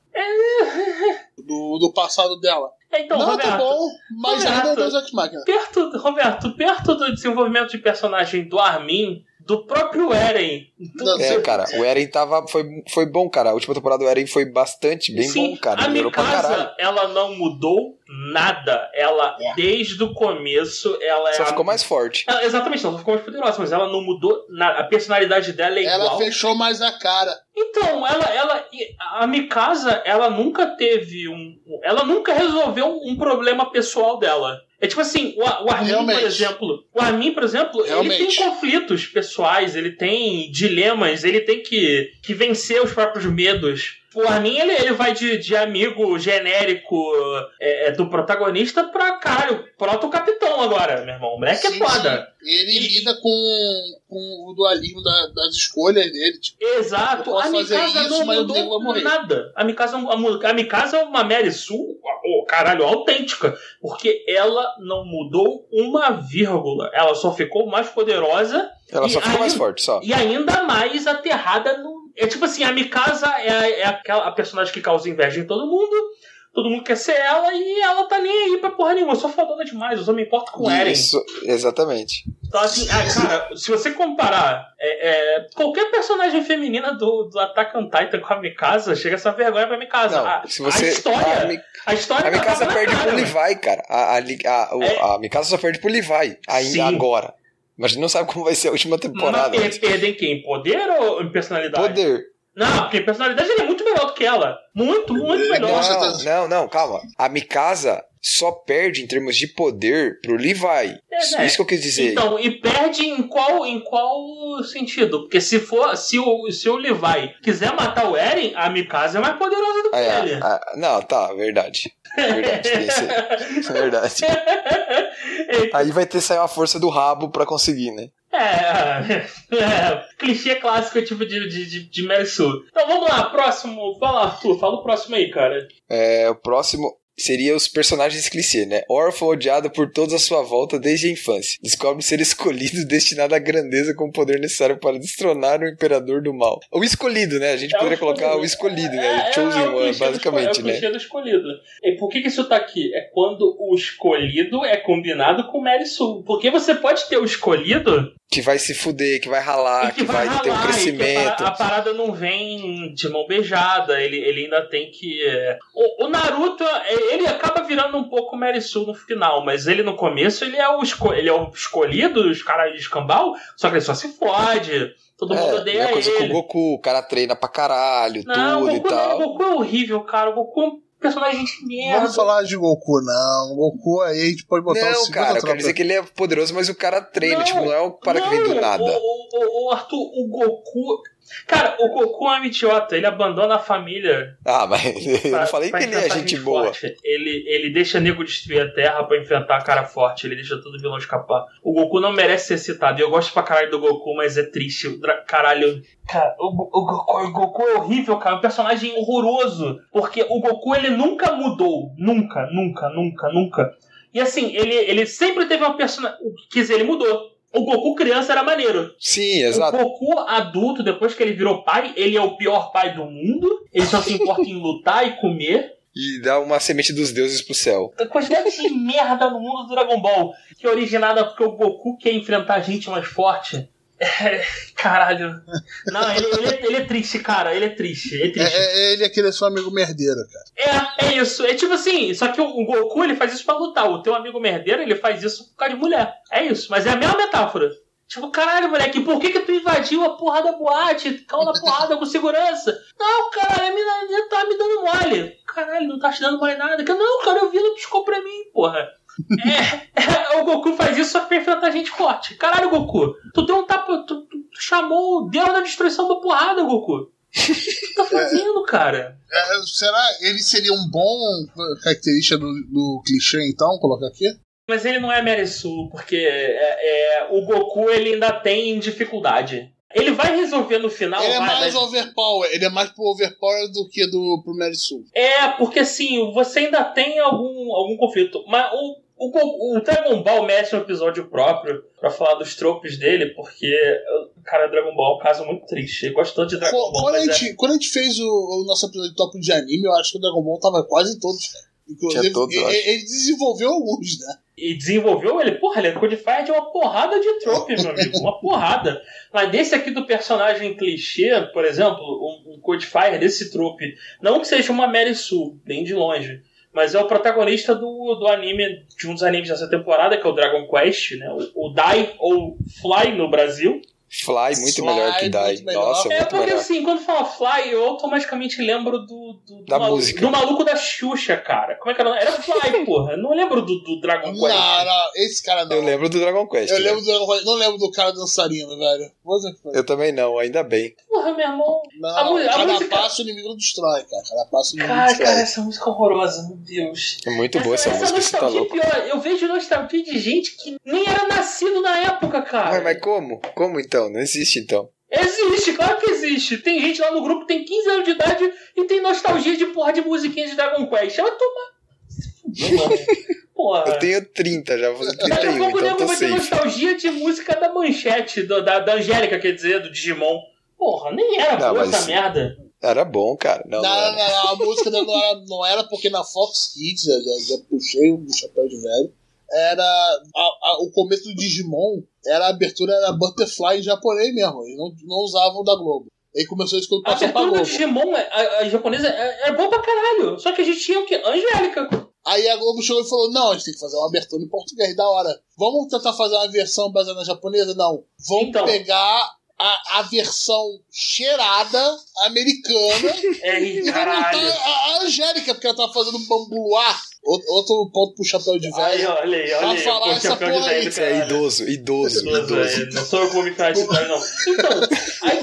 do, do passado dela. Então, não, Roberto, tá bom, mas Roberto, ainda é Deus Ex Machina. Perto, Roberto, perto do desenvolvimento de personagem do Armin, do próprio Eren. Do... É, cara, o Eren tava, foi, foi bom, cara. A última temporada do Eren foi bastante, bem Sim, bom, cara. A Mikasa, ela não mudou nada. Ela, é. desde o começo, ela Só é. ficou mais forte. Ela, exatamente, ela ficou mais poderosa, mas ela não mudou nada. A personalidade dela é ela igual. Ela fechou mais a cara. Então, ela, ela. A Mikasa, ela nunca teve um. Ela nunca resolveu um problema pessoal dela. É tipo assim, o, o Armin, Realmente. por exemplo. O Armin, por exemplo, Realmente. ele tem conflitos pessoais, ele tem dilemas, ele tem que, que vencer os próprios medos. O Armin, ele, ele vai de, de amigo genérico é, é do protagonista pra, cara, proto-capitão agora, meu irmão. O moleque é sim, é foda. Sim. Ele e... lida com, com o dualismo da, das escolhas dele. Tipo, Exato. a Mikasa isso, não mudou nada. A Mikasa, a, a Mikasa é uma Mary Sue, oh, caralho, autêntica. Porque ela não mudou uma vírgula. Ela só ficou mais poderosa. Ela só ficou ainda, mais forte, só. E ainda mais aterrada no é tipo assim, a Mikasa é, é aquela a personagem que causa inveja em todo mundo. Todo mundo quer ser ela e ela tá nem aí pra porra nenhuma. Eu sou fodona demais, eu só me importo com Eren. Isso, exatamente. Então, assim, ah, cara, se você comparar é, é, qualquer personagem feminina do, do Attack on Titan com a Mikasa, chega essa vergonha pra Mikasa. Não, a, se você, a história. A, Mi, a história a Mikasa perde cara, pro Levi, cara. A, a, a, é. a, Mikasa só perde pro Levi, ainda Sim. agora. Mas não sabe como vai ser a última temporada. Mas eles perdem quem? Poder ou em personalidade? Poder. Não, porque em personalidade ele é muito melhor do que ela. Muito, muito melhor. Não, não, não, calma. A Mikasa só perde em termos de poder pro Levi. É, Isso né? que eu quis dizer. Então, e perde em qual, em qual sentido? Porque se for, se o, se o Levi quiser matar o Eren, a Mikasa é mais poderosa do que é, ele. É, não, tá, verdade. Verdade, verdade. Aí vai ter que sair uma força do rabo para conseguir, né? É, é, clichê clássico tipo de, de, de, de Então vamos lá, próximo. Fala, Arthur, fala o próximo aí, cara. É, o próximo seria os personagens clichê, né? Órfão odiado por toda a sua volta desde a infância. Descobre ser escolhido destinado à grandeza com o poder necessário para destronar o imperador do mal. O escolhido, né? A gente é poderia colocar o escolhido, né? O chosen one, basicamente, né? É o clichê do escolhido. E por que, que isso tá aqui? É quando o escolhido é combinado com o Mary Sue. Porque você pode ter o escolhido que vai se fuder, que vai ralar, que, que, vai, ter um crescimento. A, parada não vem de mão beijada, ele, ele ainda tem que. É... O, o, Naruto, é, ele acaba virando um pouco Merisu no final, mas ele no começo ele é o, esco ele é o escolhido, os caras de escambau, só que ele só se fode. Todo é, mundo odeia é coisa ele. com o Goku, o cara treina pra caralho, não, tudo Goku, e tal. Não, o Goku é horrível, cara. O Goku é personagem de merda. Vamos falar de Goku, não. Goku aí a gente pode botar não, o cara, eu quero dizer que ele é poderoso, mas o cara treina, não, tipo, não é o cara não, que vem do nada. O, o, o Arthur, o Goku. Cara, o Goku é um idiota, ele abandona a família. Ah, mas eu não falei que ele é gente boa. Ele, ele deixa nego destruir a Terra para enfrentar a cara forte, ele deixa todo vilão escapar. O Goku não merece ser citado. Eu gosto pra caralho do Goku, mas é triste. Caralho. Cara, o, o, Goku, o Goku é horrível, cara. É um personagem horroroso. Porque o Goku, ele nunca mudou. Nunca, nunca, nunca, nunca. E assim, ele, ele sempre teve uma personagem. Quer dizer, ele mudou o Goku criança era maneiro. Sim, exato. O Goku adulto, depois que ele virou pai, ele é o pior pai do mundo. Ele só se importa em lutar e comer. E dá uma semente dos deuses pro céu. A quantidade de merda no mundo do Dragon Ball, que é originada porque o Goku quer enfrentar gente mais forte. É, caralho. Não, ele, ele, é, ele, é, triste, cara. Ele é triste. Ele é, triste. É, é, ele é aquele seu amigo merdeiro, cara. É, é isso. É tipo assim, só que o, Goku ele faz isso pra lutar. O teu amigo merdeiro ele faz isso por causa de mulher. É isso. Mas é a mesma metáfora. Tipo, caralho, moleque, por que que tu invadiu a porra da boate? Caiu na porrada com segurança? Não, cara, a mina tá me dando mole. Caralho, não tá te dando mais nada. Não, cara, eu vi ela piscou pra mim, porra. É, é, Só pra enfrentar gente forte. Caralho, Goku, tu deu um tapa. Tu, tu, tu chamou o Deus da destruição da porrada, Goku. O que tu tá fazendo, cara? É, será ele seria um bom característica do, do clichê, então, colocar aqui? Mas ele não é Merisu, porque é, é, o Goku ele ainda tem dificuldade. Ele vai resolver no final. Ele é vai, mais mas... overpower. Ele é mais pro overpower do que do pro Merisu. É, porque assim, você ainda tem algum, algum conflito. Mas o, o, o Dragon Ball merece um episódio próprio para falar dos tropes dele, porque, cara, Dragon Ball é um caso muito triste. Eu gosto tanto de Dragon quando, Ball. Quando a, gente, é... quando a gente fez o, o, nosso episódio de top de anime, eu acho que o Dragon Ball tava quase todos, Inclusive, todos, ele, ele, desenvolveu alguns, né? E desenvolveu ele, porra, ele é Codified de uma porrada de trope, meu amigo, uma porrada. Mas desse aqui do personagem clichê, por exemplo, um, um Codifier desse trope, não que seja uma Mary Sue, bem de longe, mas é o protagonista do, do anime, de um dos animes dessa temporada, que é o Dragon Quest, né? O, o Dai ou Fly no Brasil. Fly, muito Fly, melhor que Die. Nossa, é, muito porque melhor. assim, quando fala Fly, eu automaticamente lembro do. do da do música. do maluco da Xuxa, cara. Como é que era? Era Fly, porra. Eu não lembro do, do Dragon Quest. Não, não, esse cara não. Eu lembro do Dragon Quest. Eu né? lembro do Dragon Quest, não lembro do cara dançarino, velho. Eu também não, ainda bem. Porra, meu irmão. Não, a, a cada música... passo o inimigo destrói, cara. Cada passo o inimigo cara, destrói. Cara, essa música é horrorosa, meu Deus. É muito boa essa, essa música, você tá louco. Pior, eu vejo nostalgia de gente que nem era nascido na época, cara. Mas, mas como? Como então? Não existe então. Existe, claro que existe. Tem gente lá no grupo que tem 15 anos de idade e tem nostalgia de porra de musiquinha de Dragon Quest. Ela toma. Porra. Eu tenho 30, já vou fazer 31, Daqui a pouco então tô vai ter nostalgia de música da manchete, do, da, da Angélica, quer dizer, do Digimon. Porra, nem era não, boa essa merda. Era bom, cara. Não, não, não, não, não a música não era, não era porque na Fox Kids, já, já, já puxei o chapéu de velho era a, a, o começo do Digimon era a abertura era Butterfly em japonês mesmo, eles não, não usavam da Globo. Aí começou isso quando passou pra Globo. A abertura do Digimon, a, a japonesa, é, é boa pra caralho. Só que a gente tinha o quê? Angélica. Aí a Globo chegou e falou: não, a gente tem que fazer uma abertura em português, da hora. Vamos tentar fazer uma versão baseada na japonesa? Não. Vamos então, pegar a, a versão cheirada americana é, e caralho. a, a Angélica, porque ela tava fazendo um bambular Outro ponto pro chapéu de velho. Aí, olha aí, olha aí. falar essa porra aí. É idoso, idoso, idoso. idoso. Não sou eu que vou me disso, não. Então, aí tá,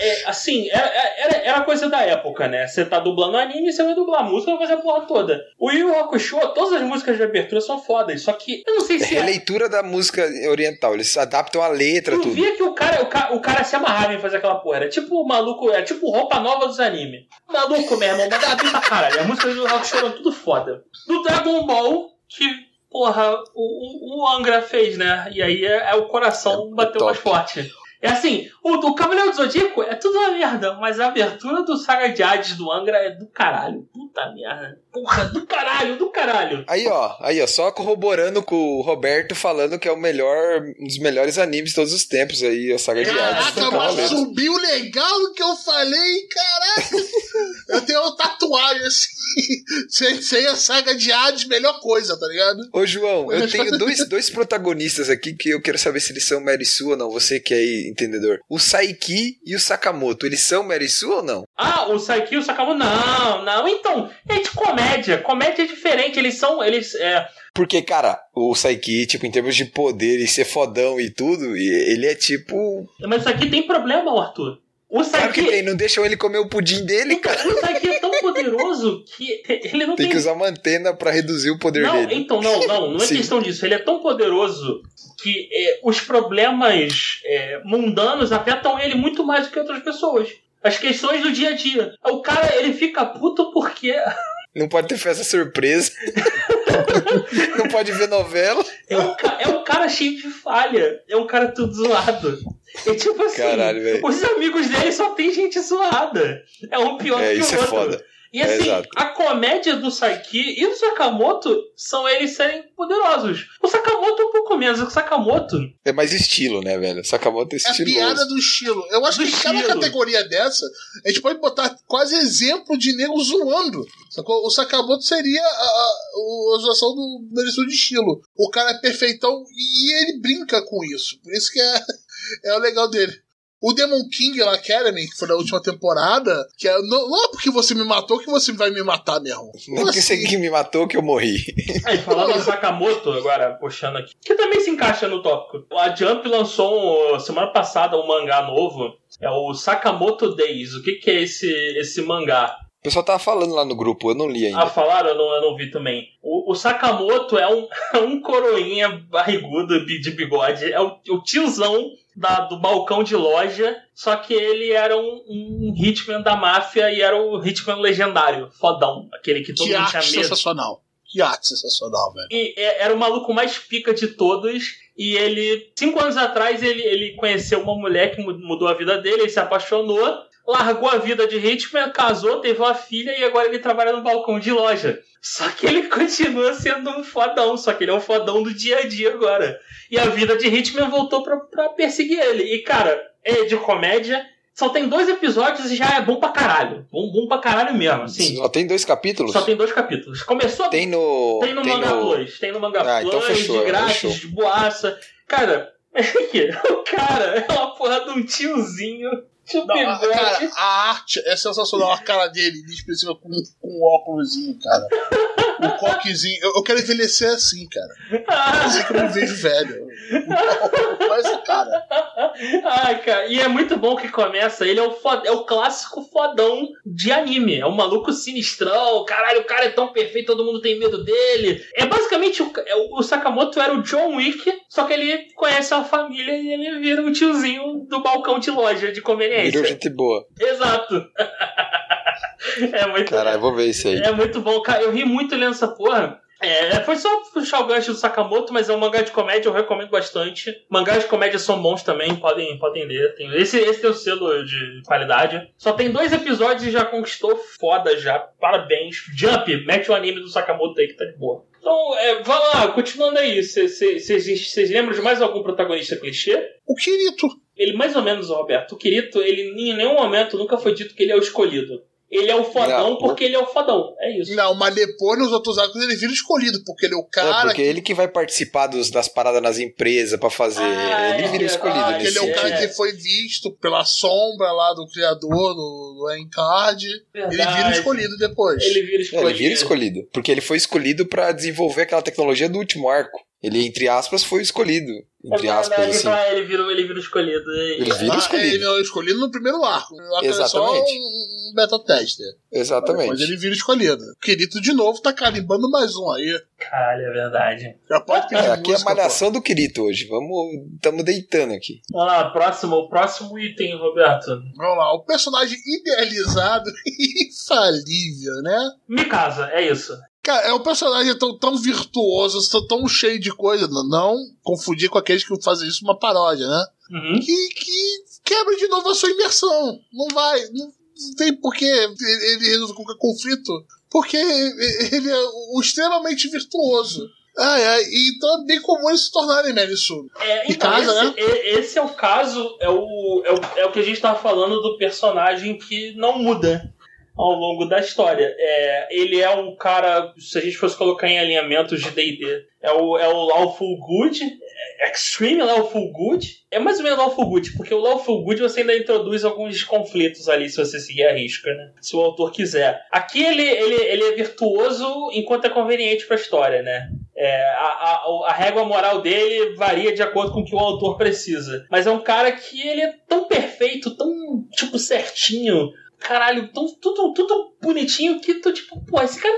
é, assim, era, era, era coisa da época, né? Você tá dublando anime, você vai dublar música, vai fazer a porra toda. O Yu Hakusho, todas as músicas de abertura são fodas, só que eu não sei se. É releitura da música oriental, eles adaptam a letra, eu tudo. via que o cara, o, cara, o cara se amarrava em fazer aquela porra. Era tipo o maluco, era tipo roupa nova dos animes. Maluco, meu irmão, mandava bem pra caralho. A música do Yu Hakusho era tudo foda. Do Dragon Ball, que, porra, o, o Angra fez, né? E aí é, é o coração é, bateu é mais forte. É assim, o, o Cavaleiro do Zodíaco é tudo uma merda, mas a abertura do Saga de Hades do Angra é do caralho. Puta merda. Porra, do caralho, do caralho. Aí, ó, aí, ó, só corroborando com o Roberto falando que é o melhor, um dos melhores animes de todos os tempos aí, a saga de Hades. Caraca, mas subiu legal o que eu falei, caraca. eu tenho uma tatuagem assim. sem, a saga de Hades, melhor coisa, tá ligado? Ô, João, eu tenho dois, dois protagonistas aqui que eu quero saber se eles são Merisu ou não. Você que é aí, entendedor. O Saiki e o Sakamoto, eles são Merisu ou não? Ah, o Saiki e o Sakamoto, não, não. Então, é de comédia. Comédia é diferente. Eles são. Eles. É... Porque, cara, o Saiki, tipo, em termos de poder e ser fodão e tudo, ele é tipo. Mas isso aqui tem problema, Arthur. O Saiki... Claro que tem, não deixam ele comer o pudim dele, então, cara. O Saiki é tão poderoso que ele não tem. Tem que usar uma antena pra reduzir o poder não, dele. Então, não, não, não é Sim. questão disso. Ele é tão poderoso que é, os problemas é, mundanos afetam ele muito mais do que outras pessoas. As questões do dia a dia. O cara, ele fica puto porque Não pode ter festa surpresa. não pode ver novela. é um, é um cara cheio de falha. É um cara tudo zoado. É tipo assim, Caralho, os amigos dele só tem gente zoada. É um pior É, que isso o é outro. foda. E É, assim, exato. a comédia do Saiki e do Sakamoto são eles serem poderosos. O Sakamoto é um pouco menos. O Sakamoto É mais estilo, né, velho? Sakamoto é É a estiloso. piada do estilo. Eu acho Do que cada estilo. categoria dessa, a gente pode botar quase exemplo de nego zoando. Sacou? O Sakamoto seria a, a, a zoação do Merisu de estilo. O cara é perfeitão e ele brinca com isso. Por isso que é, é o legal dele. O Demon King lá, Academy, que foi na última temporada, que é, não, não é porque você me matou que você vai me matar mesmo. Não é porque você Assim, que me matou que eu morri. Aí, falando em Sakamoto, agora puxando aqui, que também se encaixa no tópico. A Jump lançou um, semana passada um mangá novo, é o Sakamoto Days. O que, que é esse, esse mangá? O pessoal tava falando lá no grupo, eu não li ainda. Ah, falaram? Eu não, eu não vi também. O, o Sakamoto é um, é um coroinha barrigudo de bigode, é o, o tiozão da, do balcão de loja, só que ele era um, um hitman da máfia e era o hitman legendário, fodão, aquele que todo que mundo tinha medo. sensacional. Que arte sensacional, velho. E é- era o maluco mais pica de todos. E ele, cinco anos atrás, ele, ele conheceu uma mulher que mu- mudou a vida dele, ele se apaixonou, largou a vida de Hitman, casou, teve uma filha e agora ele trabalha no balcão de loja. Só que ele continua sendo um fodão, só que ele é um fodão do dia a dia agora. E a vida de Hitman voltou pra, pra perseguir ele. E cara, é de comédia. Só tem dois episódios e já é bom pra caralho. Bom, bom pra caralho mesmo, assim. Só tem dois capítulos? Só tem dois capítulos. Começou Tem no. tem no Manga Plus, tem no Manga Ah, Plus, então fechou, de é, grátis, fechou. de boaça. Cara, o cara é uma porra de um tiozinho Não, a- cara, a arte é sensacional. A cara dele, de expressiva com, com um óculosinho, cara. Um coquezinho. Eu, eu quero envelhecer assim, cara. Ah, Assim que eu me vejo velho. Essa cara. Ai, cara, e é muito bom que começa. Ele é o, fo- é o clássico fodão de anime. É um maluco sinistrão. Caralho, o cara é tão perfeito, todo mundo tem medo dele. É basicamente o, é o- o Sakamoto era o John Wick, só que ele conhece a família e ele vira um tiozinho do balcão de loja de conveniência. Virou gente boa. Exato. é muito Caralho, vou ver isso aí. É muito bom, cara. Eu ri muito lendo essa porra. É, foi só puxar o gancho do Sakamoto, mas é um mangá de comédia, eu recomendo bastante. Mangás de comédia são bons também, podem, podem ler. Tem, esse, esse tem o selo de qualidade. Só tem dois episódios e já conquistou foda já. Parabéns. Jump, mete o anime do Sakamoto aí que tá de boa. Então, é, vai lá, continuando aí. Vocês lembram de mais algum protagonista clichê? O Kirito. Ele, mais ou menos, Roberto, o Kirito, ele em nenhum momento nunca foi dito que ele é o escolhido. Ele é o fodão Não. porque ele é o fodão. É isso. Não, mas depois nos outros arcos ele vira escolhido, porque ele é o É, cara. porque ele que vai participar dos, das paradas nas empresas pra fazer. Ah, ele é, vira escolhido ah, que ele é o cara É. que foi visto pela sombra lá do criador do, do Encard. Ele vira escolhido depois. Ele vira É, escolhido. ele vira escolhido. Porque ele foi escolhido pra desenvolver aquela tecnologia do último arco. Ele, entre aspas, foi o escolhido. Entre É aspas, assim. tá, ele, vira, ele vira escolhido. É Ele vira Ah, escolhido. Ele é escolhido no primeiro arco. É só Exatamente. um, um beta tester. Exatamente. Depois ele vira escolhido. O Kirito de novo tá carimbando mais um aí. Caralho, é verdade. Já pode pedir É, aqui é a malhação do Kirito hoje. Vamos. Estamos deitando aqui. Vamos lá, próximo, o próximo item, Roberto. pô. Vamos lá. O personagem idealizado e infalível, né? Mikasa, é isso. Cara, é um personagem tão, tão virtuoso, tão, tão cheio de coisa. Não, não confundir com aqueles que fazem isso uma paródia, né? Uhum. Que, que quebra de novo a sua imersão. Não vai. Não, não tem por que ele resolver qualquer conflito, porque ele é o extremamente virtuoso. Ah, é, então é bem comum eles se tornarem Merisu. É, então, casa, esse, né? esse é o caso, é o, é o, é o que a gente tava falando do personagem que não muda ao longo da história. É, ele é um cara, se a gente fosse colocar em alinhamentos de D&D, é o, é o Lawful Good, é Extreme Lawful Good. É mais ou menos Lawful Good, porque o Lawful Good você ainda introduz alguns conflitos ali, se você seguir a risca, né? Se o autor quiser. Aqui ele, ele, ele é virtuoso enquanto é conveniente para a história, né? É, a, a, a, régua moral dele varia de acordo com o que o autor precisa. Mas é um cara que ele é tão perfeito, tão, tipo, certinho, caralho, tão, tudo, tudo bonitinho que tu, tipo, pô, esse cara,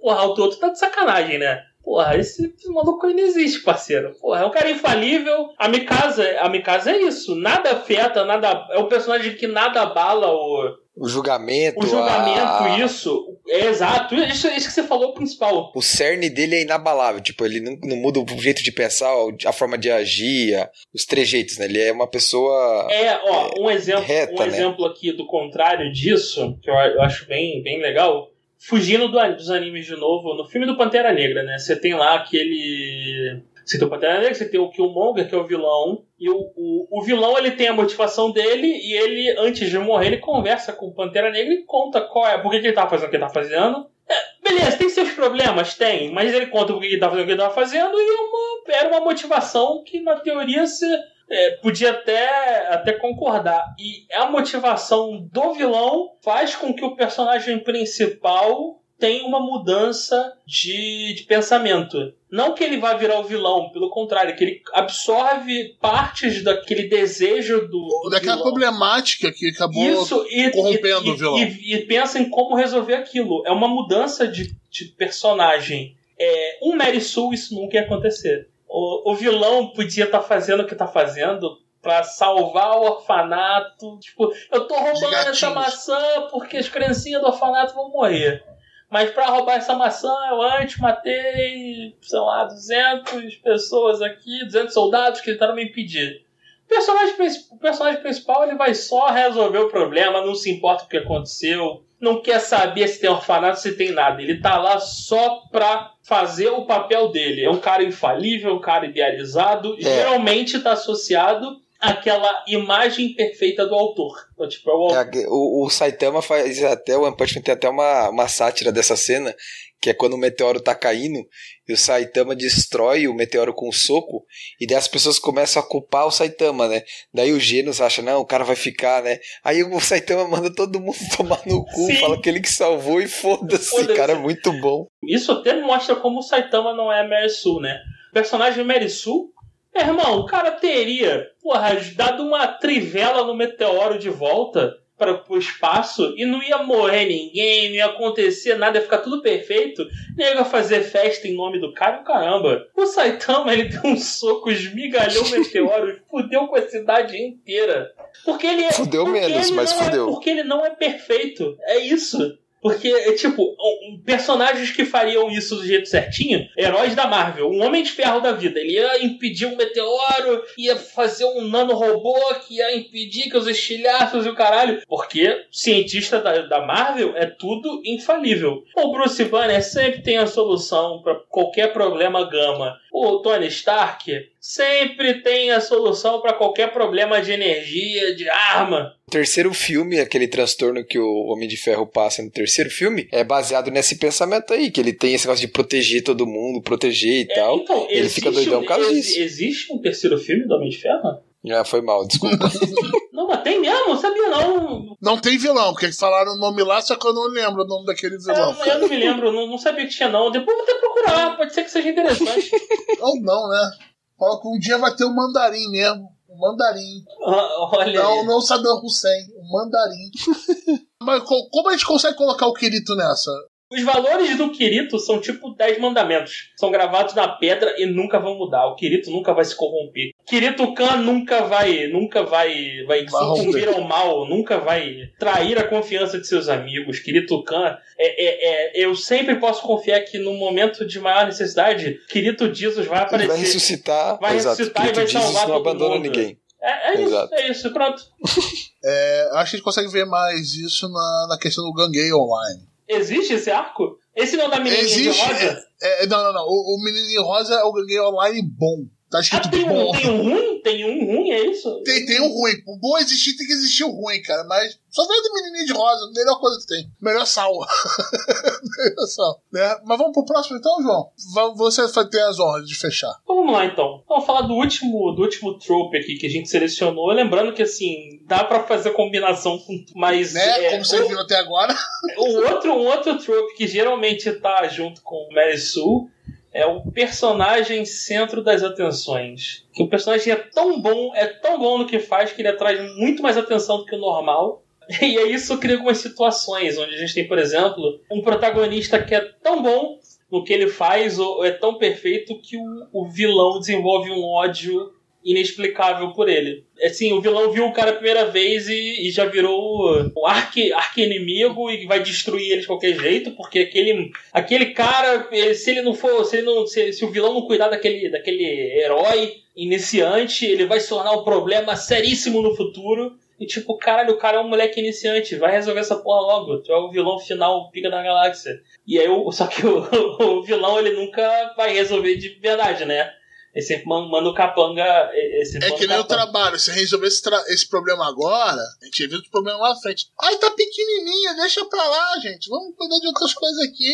porra, o outro tá de sacanagem, né? Porra, esse maluco aí não existe, parceiro. Porra, é um cara infalível. A Mikasa, a Mikasa é isso. Nada afeta, nada. É um personagem que nada abala o, o julgamento. O julgamento, a... isso. É exato. Isso, isso que você falou é o principal. O cerne dele é inabalável. Tipo, ele não, não muda o jeito de pensar, a forma de agir, os trejeitos, né? Ele é uma pessoa. É, ó, um exemplo, reta, um né? exemplo aqui do contrário disso, que eu, eu acho bem, bem legal. Fugindo do, dos animes de novo, no filme do Pantera Negra, né? Você tem lá aquele você tem o Pantera Negra, você tem o Killmonger, que é o vilão. E o, o, o, vilão, ele tem a motivação dele e ele, antes de morrer, ele conversa com o Pantera Negra e conta qual é, por que, ele tá fazendo o que ele tá fazendo. É, beleza, tem seus problemas? Tem. Mas ele conta por que ele tá fazendo o que ele tá fazendo e é uma, era uma motivação que, na teoria, se... É, podia até, até concordar. E a motivação do vilão faz com que o personagem principal tem uma mudança de, de pensamento. Não que ele vá virar o vilão, pelo contrário, que ele absorve partes daquele desejo do. Daquela vilão. problemática que acabou Isso, e, corrompendo e, o vilão. E, e, pensa em como resolver aquilo. É uma mudança de, de personagem. É, um Mary Sue, isso nunca ia acontecer. O, o vilão podia estar tá fazendo o que está fazendo para salvar o orfanato. Tipo, eu tô roubando essa maçã porque as criancinhas do orfanato vão morrer. Mas para roubar essa maçã, eu antes matei, sei lá, 200 pessoas aqui, 200 soldados que tentaram me impedir. O personagem, o personagem principal ele vai só resolver o problema, não se importa o que aconteceu, não quer saber se tem orfanato, se tem nada. Ele tá lá só pra fazer o papel dele. É um cara infalível, um cara idealizado, é. geralmente tá associado aquela imagem perfeita do autor. Então, tipo, é o, é, o, o, Saitama faz até, o One Punch Man tem até uma, uma sátira dessa cena, que é quando o meteoro tá caindo e o Saitama destrói o meteoro com um soco, e daí as pessoas começam a culpar o Saitama, né? Daí o Genos acha, não, o cara vai ficar, né? Aí o Saitama manda todo mundo tomar no cu, Sim. fala que ele que salvou e foda-se, foda cara, é muito bom. Isso até mostra como o Saitama não é Merisu, né? O personagem Merisu irmão, o cara teria, porra, dado uma trivela no meteoro de volta para o espaço e não ia morrer ninguém, não ia acontecer nada, ia ficar tudo perfeito. Ia fazer festa em nome do cara caramba. O Saitama, ele deu um soco, esmigalhou o meteoro, fudeu com a cidade inteira. Porque ele é. Fudeu menos, mas é, fudeu. porque ele não é perfeito. É isso. Porque, é, tipo, personagens que fariam isso do jeito certinho, heróis da Marvel, um Homem de Ferro da vida, ele ia impedir um meteoro, ia fazer um nanorobô que ia impedir que os estilhaços e o caralho. Porque cientista da, da Marvel é tudo infalível. O Bruce Banner sempre tem a solução para qualquer problema gama. O Tony Stark sempre tem a solução para qualquer problema de energia, de arma. O terceiro filme, aquele transtorno que o Homem de Ferro passa no terceiro filme, é baseado nesse pensamento aí, que ele tem esse negócio de proteger todo mundo, proteger e é, tal. Então, ele fica doidão por causa disso. Existe um terceiro filme do Homem de Ferro? Ah, foi mal, desculpa. não, mas tem mesmo? Sabia não. Não tem vilão, porque eles falaram o nome lá, só que eu não lembro o nome daquele vilão. É, eu não me lembro, não, não sabia que tinha não. Depois vou até procurar, pode ser que seja interessante. Ou não, né? Fala que um dia vai ter o um mandarim mesmo. O um mandarim. Ah, olha. Não, não o Saddam Hussein, o um mandarim. Mas como a gente consegue colocar o Kirito nessa? Os valores do Kirito são tipo 10 mandamentos. São gravados na pedra e nunca vão mudar. O Kirito nunca vai se corromper. Kirito Khan nunca vai, nunca vai, vai sucumbir ao mal, nunca vai trair a confiança de seus amigos. Kirito Khan, é, é, é, eu sempre posso confiar que no momento de maior necessidade, Kirito Jesus vai aparecer. Ele vai ressuscitar, vai ressuscitar Exato. e vai salvar não todo abandona mundo. ninguém. É, é isso, é isso, pronto. É, acho que a gente consegue ver mais isso na, na questão do Gangue Online. Existe esse arco? Esse não é da menininha Existe, de rosa? É, é, não, não, não. O, o Menininho Rosa é o Gangue Online bom. Tá Ah, escrito tem bom. um, tem um ruim? Tem um ruim, é isso? Tem, tem um ruim. O bom existir tem que existir o ruim, cara. Mas só vem do menininho de rosa, melhor coisa que tem. Melhor sal. melhor sal. Né? Mas vamos pro próximo então, João? Você vai ter as honras de fechar. Vamos lá então. Vamos falar do último, do último trope aqui que a gente selecionou. Lembrando que assim, dá pra fazer combinação com. Mas. Né? é, Como vocês o- viram até agora. Um outro, um outro trope que geralmente tá junto com Mary Sue é o personagem centro das atenções. Que o personagem é tão bom, é tão bom no que faz, que ele atrai muito mais atenção do que o normal. E aí isso cria algumas situações, onde a gente tem, por exemplo, um protagonista que é tão bom no que ele faz, ou é tão perfeito, que o, o vilão desenvolve um ódio inexplicável por ele. Assim, o vilão viu o cara a primeira vez e, e já virou o arqui, arqui-inimigo e vai destruir ele de qualquer jeito, porque aquele, aquele cara, ele- se ele não for, se, ele não, se, se o vilão não cuidar daquele, daquele herói iniciante, ele vai se tornar um problema seríssimo no futuro. E tipo, caralho, o cara é um moleque iniciante, vai resolver essa porra logo. Tu é o vilão final, pica da galáxia. E aí, só que o, o vilão ele nunca vai resolver de verdade, né? Ele sempre man- manda o capanga. É que nem o trabalho. Se resolver esse, esse problema agora, a gente evita o problema lá na frente. Ai, tá pequenininha, deixa pra lá, gente. Vamos cuidar de outras coisas aqui.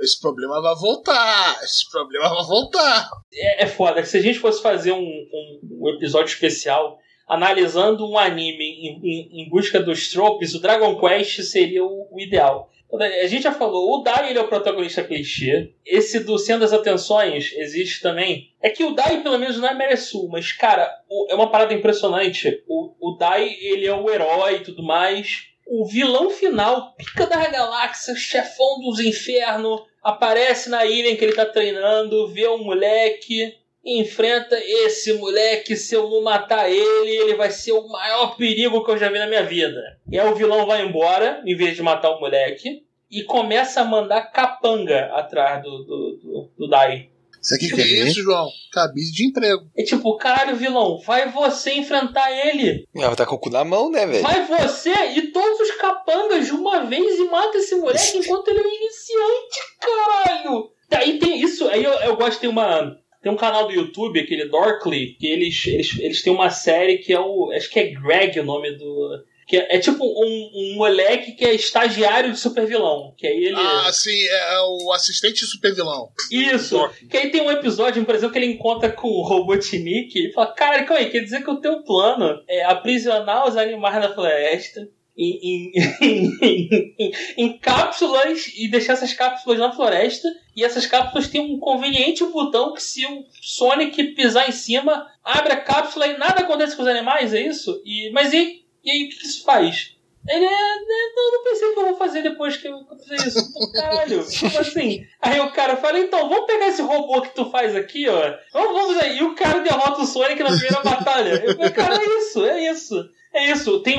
Esse problema vai voltar. Esse problema vai voltar. é, é foda. que Se a gente fosse fazer um, um- um episódio especial analisando um anime em, em- em busca dos tropes, o Dragon Quest seria o, o ideal. A gente já falou, o Dai ele é o protagonista clichê. Esse do Sendo das Atenções existe também. É que o Dai, pelo menos, não é Mereçu, mas, cara, o- é uma parada impressionante. O, o Dai, ele é o herói e tudo mais. O vilão final, pica da galáxia, chefão dos infernos, aparece na ilha em que ele tá treinando, vê um moleque, enfrenta esse moleque. Se eu não matar ele, ele vai ser o maior perigo que eu já vi na minha vida. E aí o vilão vai embora, em vez de matar o moleque, e começa a mandar capanga atrás do, do, do, do Dai. Isso aqui que é isso, João? Cabide de emprego. É tipo, caralho, vilão, vai você enfrentar ele. Ela tá com o cu na mão, né, velho? Vai você e todos os capangas de uma vez e mata esse moleque enquanto ele é um iniciante, caralho! Aí tem isso, aí eu, eu gosto, tem uma. Tem um canal do YouTube, aquele Dorkly, que eles, eles, eles têm uma série que é o. Acho que é Greg o nome do. Que é, é tipo um, um moleque que é estagiário de super vilão. Que aí ele. Ah, sim, é, é o assistente super vilão. Isso! Que aí tem um episódio, por exemplo, que ele encontra com o Robotnik e fala: Cara, calma aí, quer dizer que o teu plano é aprisionar os animais na floresta em, em, em, cápsulas e deixar essas cápsulas na floresta. E essas cápsulas têm um conveniente botão que se o Sonic pisar em cima, abre a cápsula e nada acontece com os animais, é isso? E, mas e, e aí o que isso faz? Ele é. né, Não, não pensei que eu vou fazer depois que eu fizer isso. Caralho, assim? Aí o cara fala, então, vamos pegar esse robô que tu faz aqui, ó. Vamos, vamos aí. E o cara derrota o Sonic na primeira batalha. Eu falei, cara, é isso, é isso. É isso. Tem,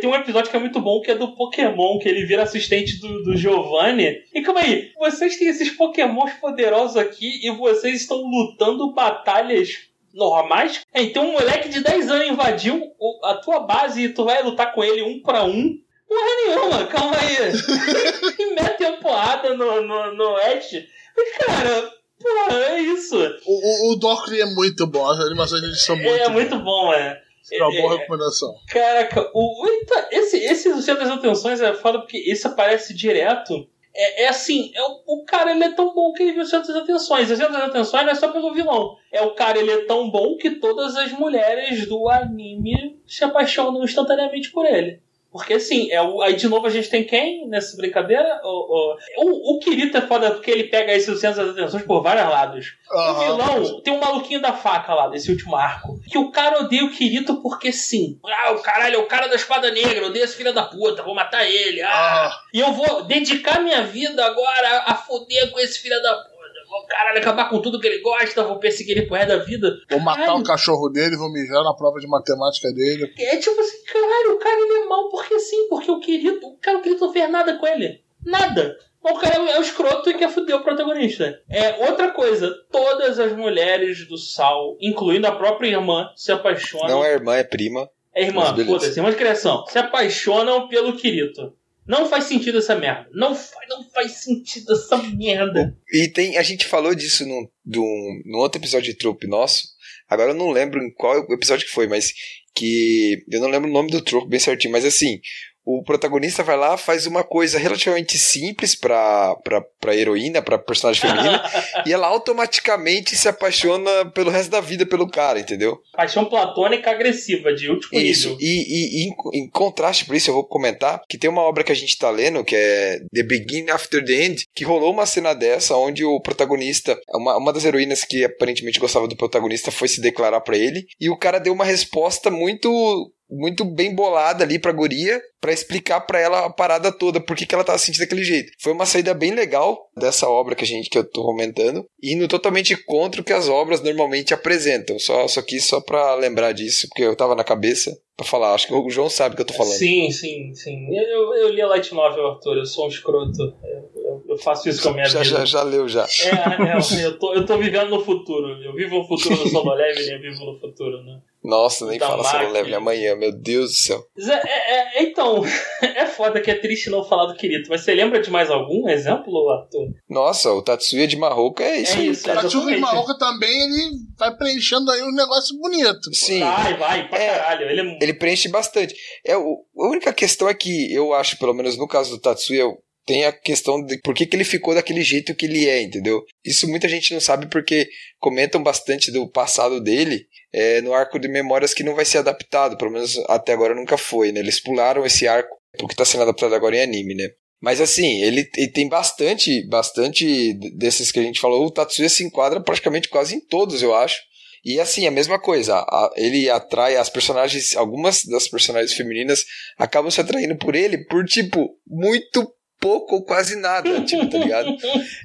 tem um episódio que é muito bom, que é do Pokémon, que ele vira assistente do, do Giovanni. E calma aí, vocês têm esses Pokémons poderosos aqui e vocês estão lutando batalhas normais? É, então um moleque de 10 anos invadiu a tua base e tu vai lutar com ele um pra um? Porra nenhuma, calma aí. e mete a porrada no, no, no Ash. Mas, cara, porra, é isso. O, o, o Dockley é muito bom, as animações deles são muito é muito bom, é. É uma boa É, recomendação. Caraca, o, o- eita, esse, esse do Centro das Atenções é foda porque esse aparece direto. É, é assim, é o, o cara ele é tão bom que ele viu o Centro das Atenções. O Centro das Atenções não é só pelo vilão. É o cara ele é tão bom que todas as mulheres do anime se apaixonam instantaneamente por ele. Porque assim, é o, aí de novo a gente tem quem nessa brincadeira? O, o, o, o Kirito é foda porque ele pega esse do Centro das Atenções por vários lados. O Aham. vilão tem um maluquinho da faca lá, desse último arco. Que o cara odeia o Kirito porque sim. Ah, o caralho é o cara da espada negra, eu odeio esse filho da puta, vou matar ele. Ah, Ah, E eu vou dedicar minha vida agora a foder com esse filho da puta. Vou, caralho, acabar com tudo que ele gosta, vou perseguir ele pro resto da vida. vou matar Caralho. o cachorro dele, vou mijar na prova de matemática dele. É tipo assim, caralho, o cara ele é mal porque sim, porque o Kirito, o cara o Kirito não fez nada com ele. Nada. O cara é o escroto e quer foder o protagonista. É outra coisa, todas as mulheres do Sal, incluindo a própria irmã, se apaixonam. Não é irmã, é prima. É irmã, foda-se, irmã de criação. Se apaixonam pelo Kirito. Não faz sentido essa merda. Não faz, não faz sentido essa merda. E tem, a gente falou disso num, num, num outro episódio de Trope nosso. Agora eu não lembro em qual episódio que foi, mas que. Eu não lembro o nome do trope bem certinho, mas assim, o protagonista vai lá, faz uma coisa relativamente simples pra, pra, pra heroína, pra personagem feminina, e ela automaticamente se apaixona pelo resto da vida pelo cara, entendeu? Paixão platônica agressiva, de último isso. nível. E, e, e em, contraste por isso, eu vou comentar que tem uma obra que a gente tá lendo, que é The Beginning After the End, que rolou uma cena dessa, onde o protagonista, uma, uma das heroínas que aparentemente gostava do protagonista, foi se declarar para ele, e o cara deu uma resposta muito muito bem bolada ali pra guria para explicar para ela a parada toda, por que, que ela tava sentindo daquele jeito. Foi uma saída bem legal dessa obra que a gente que eu tô comentando, indo totalmente contra o que as obras normalmente apresentam. Só só quis só para lembrar disso, porque eu tava na cabeça para falar. Acho que o João sabe o que eu tô falando. Sim, sim, sim. Eu, eu li a Light Novel, Arthur, eu sou um escroto. Eu, eu, eu faço isso com a minha já, vida. Já, já leu, já. É, é, eu, tô, eu tô vivendo no futuro. Eu vivo no futuro no Solo Level, eu vivo no futuro, né? Nossa, nem Da fala máquina. Level amanhã, meu Deus do céu. É, é, é, então, é foda que é triste não falar do Kirito, mas você lembra de mais algum exemplo, Arthur? Nossa, o Tatsuya de Marroca é isso É isso. O Tatsuya de. Maoka também, ele vai preenchendo aí um negócio bonito. Sim. Vai, vai, pra É, caralho. Ele é Ele preenche bastante. É, o, a única questão é que eu acho, pelo menos no caso do Tatsuya, tem a questão de por que, que ele ficou daquele jeito que ele é, entendeu? Isso muita gente não sabe porque comentam bastante do passado dele é, no arco de memórias que não vai ser adaptado, pelo menos até agora nunca foi, né? Eles pularam esse arco porque tá sendo adaptado agora em anime, né? Mas assim, ele, ele tem bastante, bastante desses que a gente falou. O Tatsuya se enquadra praticamente quase em todos, eu acho. E assim, a mesma coisa, a- ele atrai as personagens, algumas das personagens femininas acabam se atraindo por ele por, tipo, muito pouco ou quase nada, tipo, tá ligado?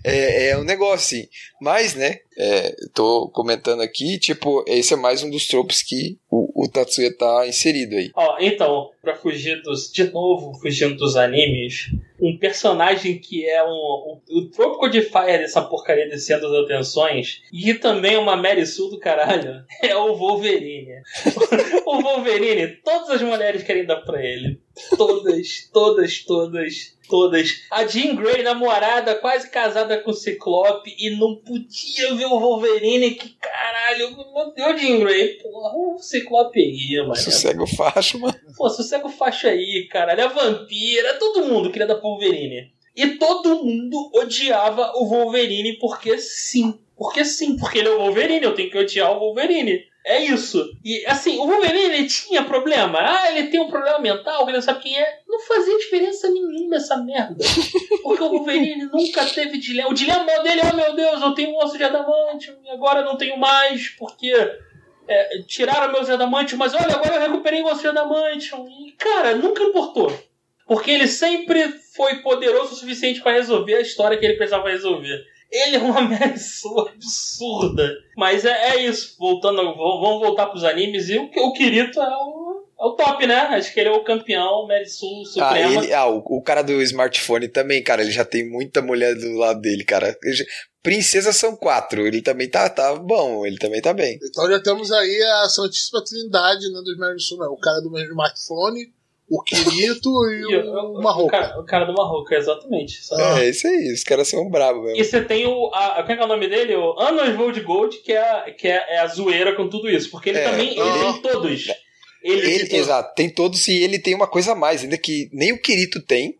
É, é um negócio, assim. Mas, né, é, tô comentando aqui, tipo, esse é mais um dos tropos que o, o Tatsuya tá inserido aí. Ó, então, pra fugir dos. De novo, fugindo dos animes, um personagem que é um. o Tropical de Fire dessa porcaria descendo as atenções, e também uma Mary Sue do caralho, é o Wolverine. o Wolverine, todas as mulheres querem dar pra ele. Todas, todas, todas, todas. A Jean Grey, namorada, quase casada com o Ciclope, e não podia ver o Wolverine, que caralho, meu Deus, Jean Grey, porra, o Ciclope aí, mano. Sossega o facho, mano. Pô, sossega o facho aí, caralho. A vampira, todo mundo queria dar pro Wolverine. E todo mundo odiava o Wolverine porque sim. Porque sim, porque ele é o Wolverine, eu tenho que odiar o Wolverine. É isso. E assim, o Wolverine ele tinha problema. Ah, ele tem um problema mental, ele não sabe quem é. Não fazia diferença nenhuma essa merda. Porque o Wolverine nunca teve dilema. O dilema dele é, oh meu Deus, eu tenho um osso de adamante agora não tenho mais, porque é, tiraram meus adamantium, mas olha, agora eu recuperei o osso de adamantium. E, cara, nunca importou. Porque ele sempre foi poderoso o suficiente para resolver a história que ele precisava resolver. Ele é uma ameaça absurda. Mas é, é isso. Voltando, vamos voltar pros animes. E o, o Kirito é o, é o top, né? Acho que ele é o campeão, Merisu Ah, Suprema. ele, ah o, o cara do smartphone também, cara, ele já tem muita mulher do lado dele, cara. Já- Princesas são quatro, ele também tá, tá bom, ele também tá bem. Então já temos aí a Santíssima Trindade né, dos Merisu, né? O cara do smartphone, o Kirito e E o, o, Marroco. cara, o cara do Marroco, exatamente. Só-. É, isso aí, os caras são bravos mesmo. E você tem o. A, qual é que é o nome dele? O Anos Gold Gold, que, é, a- que é, é a zoeira com tudo isso. Porque ele É, também. Ele ah. tem todos. Ele, Ele, tem todos. exato, tem todos e ele tem uma coisa a mais, ainda que nem o Kirito tem,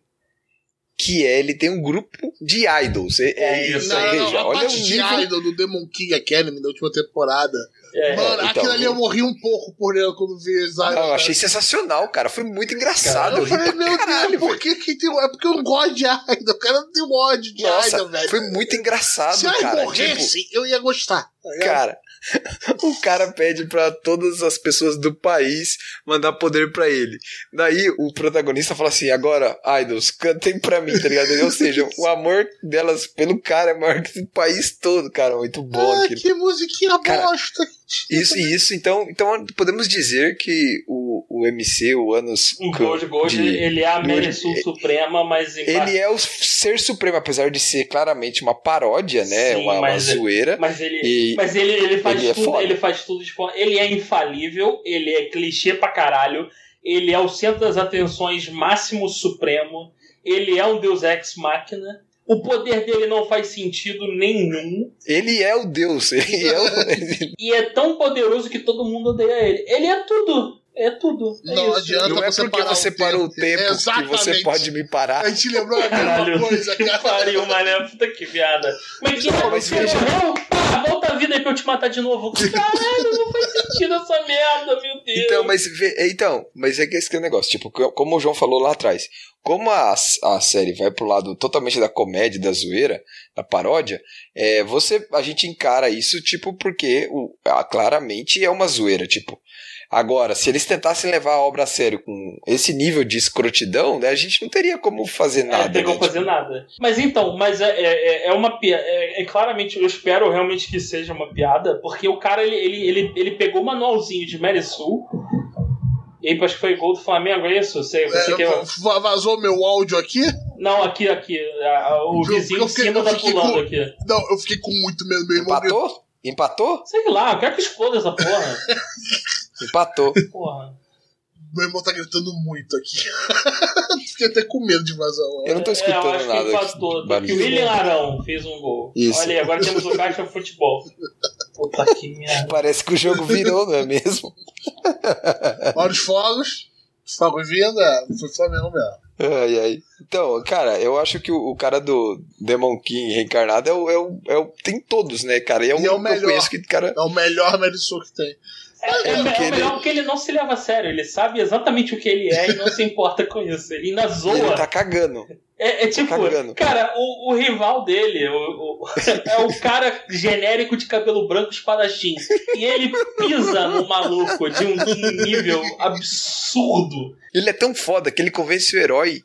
que é ele tem um grupo de idols. É, é Isso, isso, Não, não, veja, a olha o parte de nível. Idol do Demon King Academy da última temporada. É, Mano, então, aquilo ali eu morri um pouco por ele quando vi os Não, eu achei sensacional, cara. Foi muito engraçado. Eu ri falei, pra meu caralho, Deus, por que, que tem. É porque eu não gosto de Idol. O cara não tem ódio de Nossa, Idol, velho. foi muito engraçado, Se eu cara. Tipo, morresse, eu ia gostar. tá? Cara, o cara pede pra todas as pessoas do país mandar poder pra ele. Daí o protagonista fala assim: agora, idols, cantem pra mim, tá ligado? Ou seja, o amor delas pelo cara é maior que o país todo, cara. Muito bom Ah, aquilo. que musiquinha Cara, bosta. Isso, isso. Então, então podemos dizer que o, o MC, o Anos. O Gold Gold, de- ele é a de- Meresul Suprema, mas em Ele é o ser supremo, apesar de ser claramente uma paródia, né? Sim, uma, uma é- zoeira. Mas ele, E mas ele, ele faz ele é tudo, foda. ele faz tudo de forma. Ele é infalível, ele é clichê pra caralho, ele é o centro das atenções máximo supremo, ele é um deus ex máquina. O poder dele não faz sentido nenhum. ele é o Deus. Ele é o. E é tão poderoso que todo mundo odeia ele. Ele é tudo. É tudo. É Não isso. adianta Não é você porque parar você o parou o tempo. tempo que você pode me parar. A gente lembrou a mesma Caralho, coisa, que cara. pariu, mané. Puta que piada. Mas que Não, mas morreu? Pá, volta a vida aí pra eu te matar de novo. Caralho, não faz sentido essa merda, meu Deus. Então, mas vê- então, mas é que esse que é o negócio, tipo, co- como o João falou lá atrás, como a, a série vai pro lado totalmente da comédia, da zoeira, da paródia, é, você a gente encara isso tipo porque o, ah, claramente é uma zoeira, tipo. Agora, se eles tentassem levar a obra a sério com esse nível de escrotidão, né, a gente não teria como fazer nada. É, não como né, fazer nada. Mas então, mas é, é, é uma piada. É, é claramente, eu espero realmente que seja uma piada, porque o cara ele, ele, ele, ele pegou o manualzinho de Mary Sul. E aí, acho que foi gol do Flamengo, é isso? Você, você É, quer... va- Vazou meu áudio aqui? Não, aqui, aqui. a- a- o Eu- vizinho eu de fiquei- cima eu tá fiquei pulando com- aqui. Não, eu fiquei com muito medo. Gritou. Empatou? Empatou? Sei lá, eu quero que exploda essa porra. Empatou. porra. Meu irmão tá gritando muito aqui. fiquei até com medo de vazar o áudio. Eu não tô É, escutando que nada. empatou. aqui, barulho. Que o William Arão fez um gol. Isso. Olha aí, agora temos o Caixa Futebol. Puta que merda. Parece que o jogo virou, não é mesmo? Olha os fogos. Fogo vindo, é, foi Flamengo mesmo. Ai, ai. Então, cara, eu acho que o, o cara do Demon King reencarnado é o, é o, é o- Tem todos, né, cara? E é o E é o que melhor. que, cara. É o melhor Merisou que tem. É, é, é ele- melhor porque ele não se leva a sério. Ele sabe exatamente o que ele é e não se importa com isso. Ele ainda zoa. ele tá cagando. É, é tipo, cagando. cara, o, o rival dele o, o- é o cara genérico de cabelo branco espadachim. E ele pisa no maluco de um nível absurdo. Ele é tão foda que ele convence o herói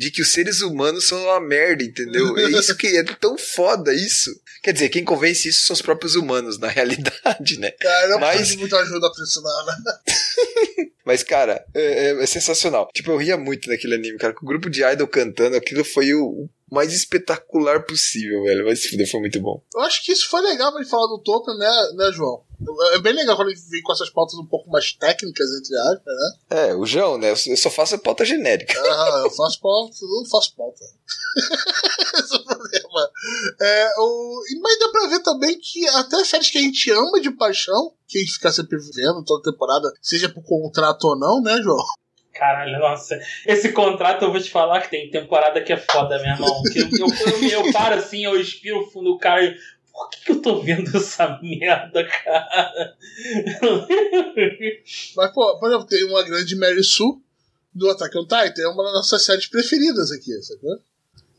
de que os seres humanos são uma merda, entendeu? É isso que é tão foda isso. Quer dizer, quem convence isso são os próprios humanos, na realidade, né? Cara, eu Mas- preciso de muita ajuda pra ensinar, né? Mas, cara, é, é- é sensacional. Tipo, eu ria muito naquele anime, cara. Com o grupo de idol cantando, aquilo foi o, o mais espetacular possível, velho. Mas foi muito bom. Eu acho que isso foi legal pra gente falar do Tolkien, né, né, João? É bem legal quando ele vem com essas pautas um pouco mais técnicas, entre aspas, né? É, o João, né? Eu só faço a pauta genérica. Ah, eu faço pauta, eu não faço pauta. Esse é o problema. É, o... Mas dá pra ver também que até séries que a gente ama de paixão, que a gente fica sempre vendo toda temporada, seja por contrato ou não, né, João? Caralho, nossa. Esse contrato eu vou te falar que tem temporada que é foda, meu irmão. Que eu, eu, eu, eu paro assim, eu expiro fundo, cara. Por que, que eu tô vendo essa merda, cara? Mas, pô, por exemplo, tem uma grande Mary Sue do Attack on Titan, é uma das nossas séries preferidas aqui, sacou?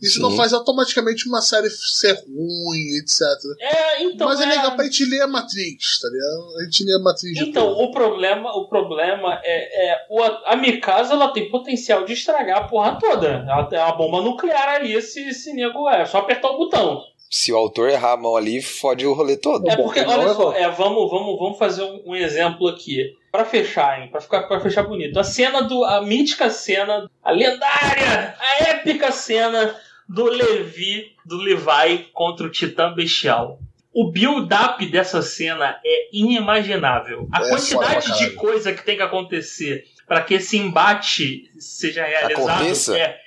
Isso Sim. não faz automaticamente uma série ser ruim, etc. É, então. Mas é, é- legal pra gente ler a Matrix, tá ligado? A gente lê a Matrix de Então, o problema, o problema é, é o, a Mikasa ela tem potencial de estragar a porra toda. Ela tem uma bomba nuclear ali, esse, esse nego é. Só apertar o botão. Se o autor errar a mão ali, fode o rolê todo. É porque, olha é só, é, vamos, vamos, vamos fazer um, um exemplo aqui. Pra fechar, hein? Pra, ficar, pra fechar bonito. A cena do. A mítica cena, a lendária, a épica cena do Levi, do Levi contra o Titã Bestial. O build-up dessa cena é inimaginável. A É quantidade de coisa que tem que acontecer para que esse embate seja realizado Aconteça? é,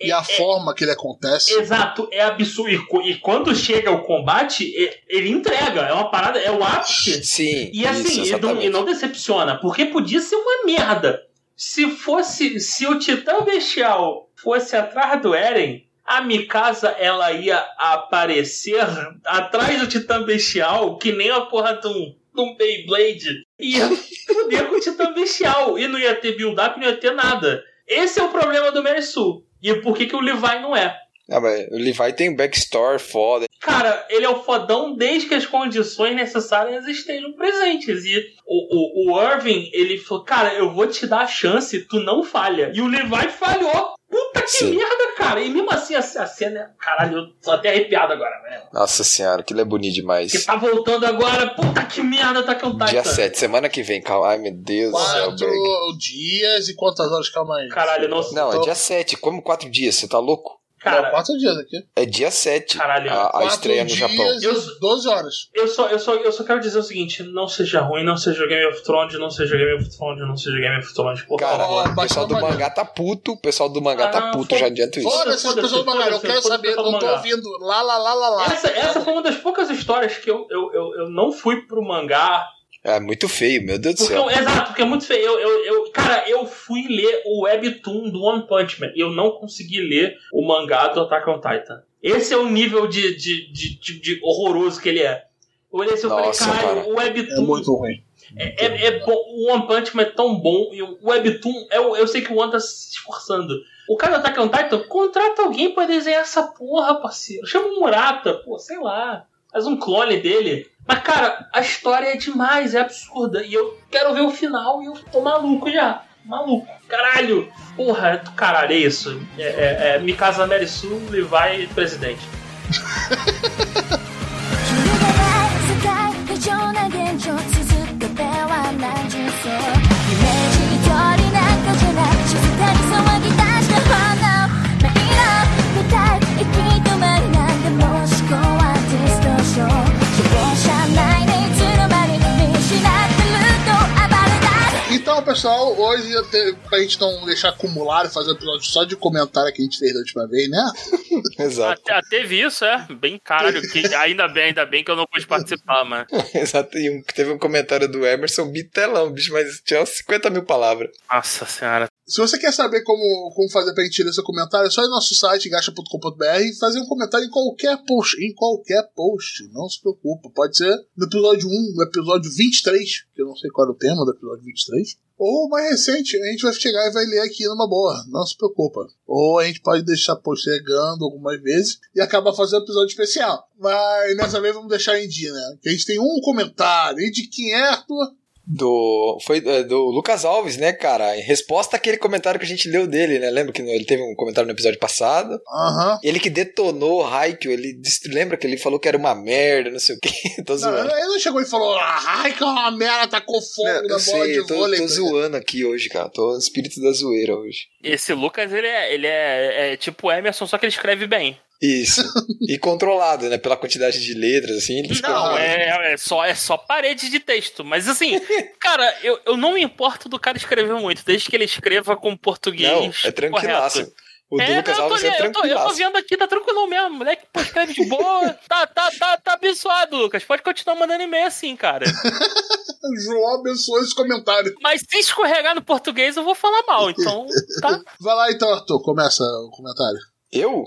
E a é- forma que ele acontece. Exato, é absurdo. E, e quando chega o combate, e- ele entrega. É uma parada, é o ápice. Sim, E assim, isso, e, não, e não decepciona, porque podia ser uma merda. Se fosse, se o Titã Bestial fosse atrás do Eren, a Mikasa ela ia aparecer atrás do Titã Bestial, que nem a porra de um, de um Beyblade. Ia fuder com o Titã Bestial. E não ia ter build-up, não ia ter nada. Esse é o problema do Merisu. E por que, que o Levi não é? Ah, mas o Levi tem um backstory foda. Cara, ele é o fodão desde que as condições necessárias estejam presentes. E o, o, o Irving, ele falou, cara, eu vou te dar a chance, tu não falha. E o Levi falhou. Puta que Sim. merda, cara. E mesmo assim, a, a cena. Caralho, eu tô até arrepiado agora, velho. Nossa senhora, aquilo é bonito demais. Que tá voltando agora. Puta que merda, tá Titan. Dia 7, semana que vem, calma. Ai, meu Deus do céu, Quatro dias e quantas horas? Calma aí. Caralho, não- Não, é dia 7. Como quatro dias? Você tá louco? Não, Cara, quatro dias aqui. É dia 7. Caralho. A, a estreia no Japão. e Eu- 12 horas. eu só, eu, só, eu só quero dizer o seguinte: não seja ruim, não seja Game of Thrones, não seja Game of Thrones, não seja Game of Thrones. Cara. Ó, o pessoal do mangá tá puto. O pessoal do mangá Ah, tá não, puto, já adianto isso. Fora esses pessoas do mangá, eu quero saber, pessoal não tô ouvindo. Lá, lá, lá, lá, lá. Essa, essa foi uma das poucas histórias que eu, eu, eu, eu não fui pro mangá. É muito feio, meu Deus do Porque, céu. eu- exato, porque é muito feio. Eu, eu, eu- cara, eu fui ler o webtoon do One Punch Man e eu não consegui ler o mangá do Attack on Titan. Esse é o nível de, de, de, de- de horroroso que ele é. Eu olhei assim e falei, cara. o É webtoon muito ruim. é, é, é bom, o One Punch Man é tão bom e o Webtoon, é, o- eu sei que o One tá se esforçando. O cara do Attack on Titan, contrata alguém pra desenhar essa porra, parceiro. Chama o Murata, pô, sei lá. Faz um clone dele. Mas, cara, a história é demais, é absurda. E eu quero ver o final e eu tô maluco já. Maluco. Caralho. Porra, é do caralho, é isso. É, é, é Mikasa Mary Sue e vai presidente. Pessoal, hoje, eu te- pra gente não deixar acumular e fazer um episódio só de comentário que a gente fez da última vez, né? Exato. Até, teve isso, é? Bem caralho. Que, ainda bem, ainda bem que eu não pude participar, mano. Exato. E um- teve um comentário do Emerson Bitelão, bicho, mas tinha uns 50 mil palavras. Nossa senhora. Se você quer saber como, como fazer pra gente ler seu comentário, é só ir no nosso site, gacha.com.br, e fazer um comentário em qualquer post. Em qualquer post. Não se preocupa. Pode ser no episódio 1, no episódio 23, que eu não sei qual era o tema do episódio 23. Ou mais recente, a gente vai chegar e vai ler aqui numa boa. Não se preocupa. Ou a gente pode deixar postergando algumas vezes e acabar fazendo episódio especial. Mas nessa vez vamos deixar em dia, né? Que a gente tem um comentário. E de quem é, Arthur? Do. Foi é, do Lucas Alves, né, cara? Em resposta àquele comentário que a gente leu dele, né? Lembra que ele teve um comentário no episódio passado? Aham. Ele que detonou o Haikyuu, ele lembra que ele falou que era uma merda, não sei o que. Tô Não, zoando. ele não chegou e falou, ai, que é uma merda, tacou fogo Não, na eu bola sei, de eu tô, vôlei. tô zoando aqui hoje, cara. Tô no espírito da zoeira hoje. Esse Lucas, ele é, ele é, é tipo o Emerson, só que ele escreve bem. Isso. e controlado, né? Pela quantidade de letras, assim. Ele escreveu- Não, é, é, só, é só parede de texto. Mas assim, cara, eu, eu não me importo do cara escrever muito, desde que ele escreva com português. Não, é tranquilaço. correto. O É, Lucas não, eu tô, Alves é eu, tô, eu tô vendo aqui, tá tranquilo mesmo. Moleque, pô, escreve de boa. tá, tá, tá, tá abençoado, Lucas. Pode continuar mandando e-mail assim, cara. João abençoou esse comentário. Mas se escorregar no português, eu vou falar mal. Então, tá. Vai lá então, Arthur, começa o comentário. Eu?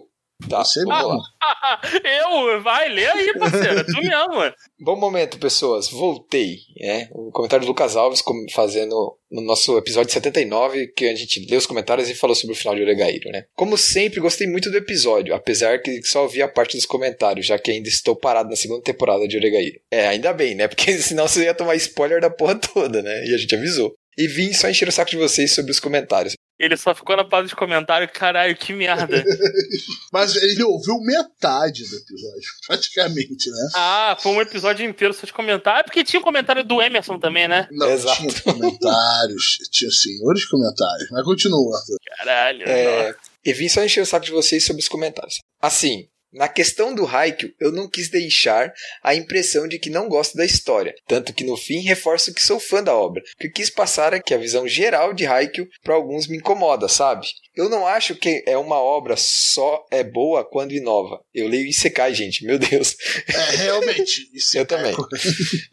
Tá, Você mesmo. eu, vai, lê aí, parceiro. É Tu mesmo, mano. Bom momento, pessoas. Voltei. É, o comentário do Lucas Alves fazendo no nosso episódio 79, que a gente leu os comentários e falou sobre o final de Oregairo, né? Como sempre, gostei muito do episódio, apesar que só ouvi a parte dos comentários, já que ainda estou parado na segunda temporada de Oregairo. É, ainda bem, né? Porque senão você ia tomar spoiler da porra toda, né? E a gente avisou. E vim só encher o saco de vocês sobre os comentários. Ele só ficou na parte de comentário. Caralho, que merda. Mas ele ouviu metade do episódio, praticamente, né? Ah, foi um episódio inteiro só de comentário. É porque tinha o comentário do Emerson também, né? Não, Exato. tinha comentários, tinha senhores comentários. Mas continua, Arthur. Caralho. É, e vim só encher o saco de vocês sobre os comentários. Assim, na questão do Haikyuu, eu não quis deixar a impressão de que não gosto da história, tanto que no fim reforço que sou fã da obra. O que quis passar é que a visão geral de Haikyuu para alguns me incomoda, sabe? Eu não acho que é uma obra só é boa quando inova. Eu leio Isekai, gente, meu Deus. É, realmente. Isso Eu também.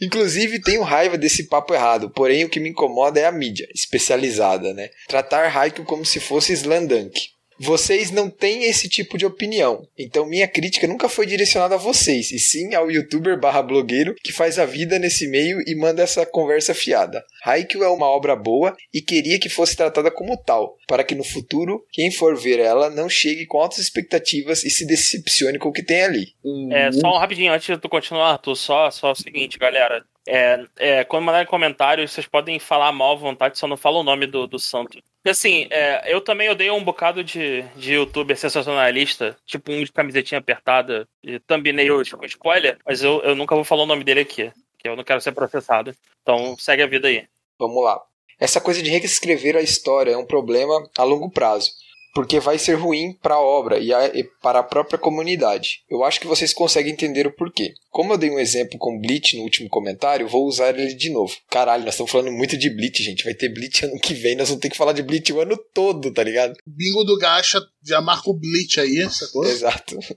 Inclusive, tenho raiva desse papo errado, porém o que me incomoda é a mídia, especializada, né? Tratar Haikyuu como se fosse Slandunk. Vocês não têm esse tipo de opinião, então minha crítica nunca foi direcionada a vocês, e sim ao youtuber barra blogueiro que faz a vida nesse meio e manda essa conversa fiada. Haikyuu é uma obra boa e queria que fosse tratada como tal, para que no futuro, quem for ver ela não chegue com altas expectativas e se decepcione com o que tem ali. É, só um rapidinho antes de tu continuar, Arthur, só, só o seguinte, galera. É, é, quando mandarem comentários, vocês podem falar mal à vontade, só não fala o nome do, do santo. Porque, assim, é, eu também odeio um bocado de, de youtuber sensacionalista, tipo um de camisetinha apertada, e thumbnail com spoiler, mas eu, eu nunca vou falar o nome dele aqui, que eu não quero ser processado. Então, segue a vida aí. Vamos lá. Essa coisa de reescrever a história é um problema a longo prazo, porque vai ser ruim para a obra e, a- e para a própria comunidade. Eu acho que vocês conseguem entender o porquê. Como eu dei um exemplo com Bleach no último comentário, vou usar ele de novo. Caralho, nós estamos falando muito de Bleach, gente. Vai ter Bleach ano que vem, nós vamos ter que falar de Bleach o ano todo, tá ligado? Bingo do Gacha, já marca o Bleach aí, sacou? Exato.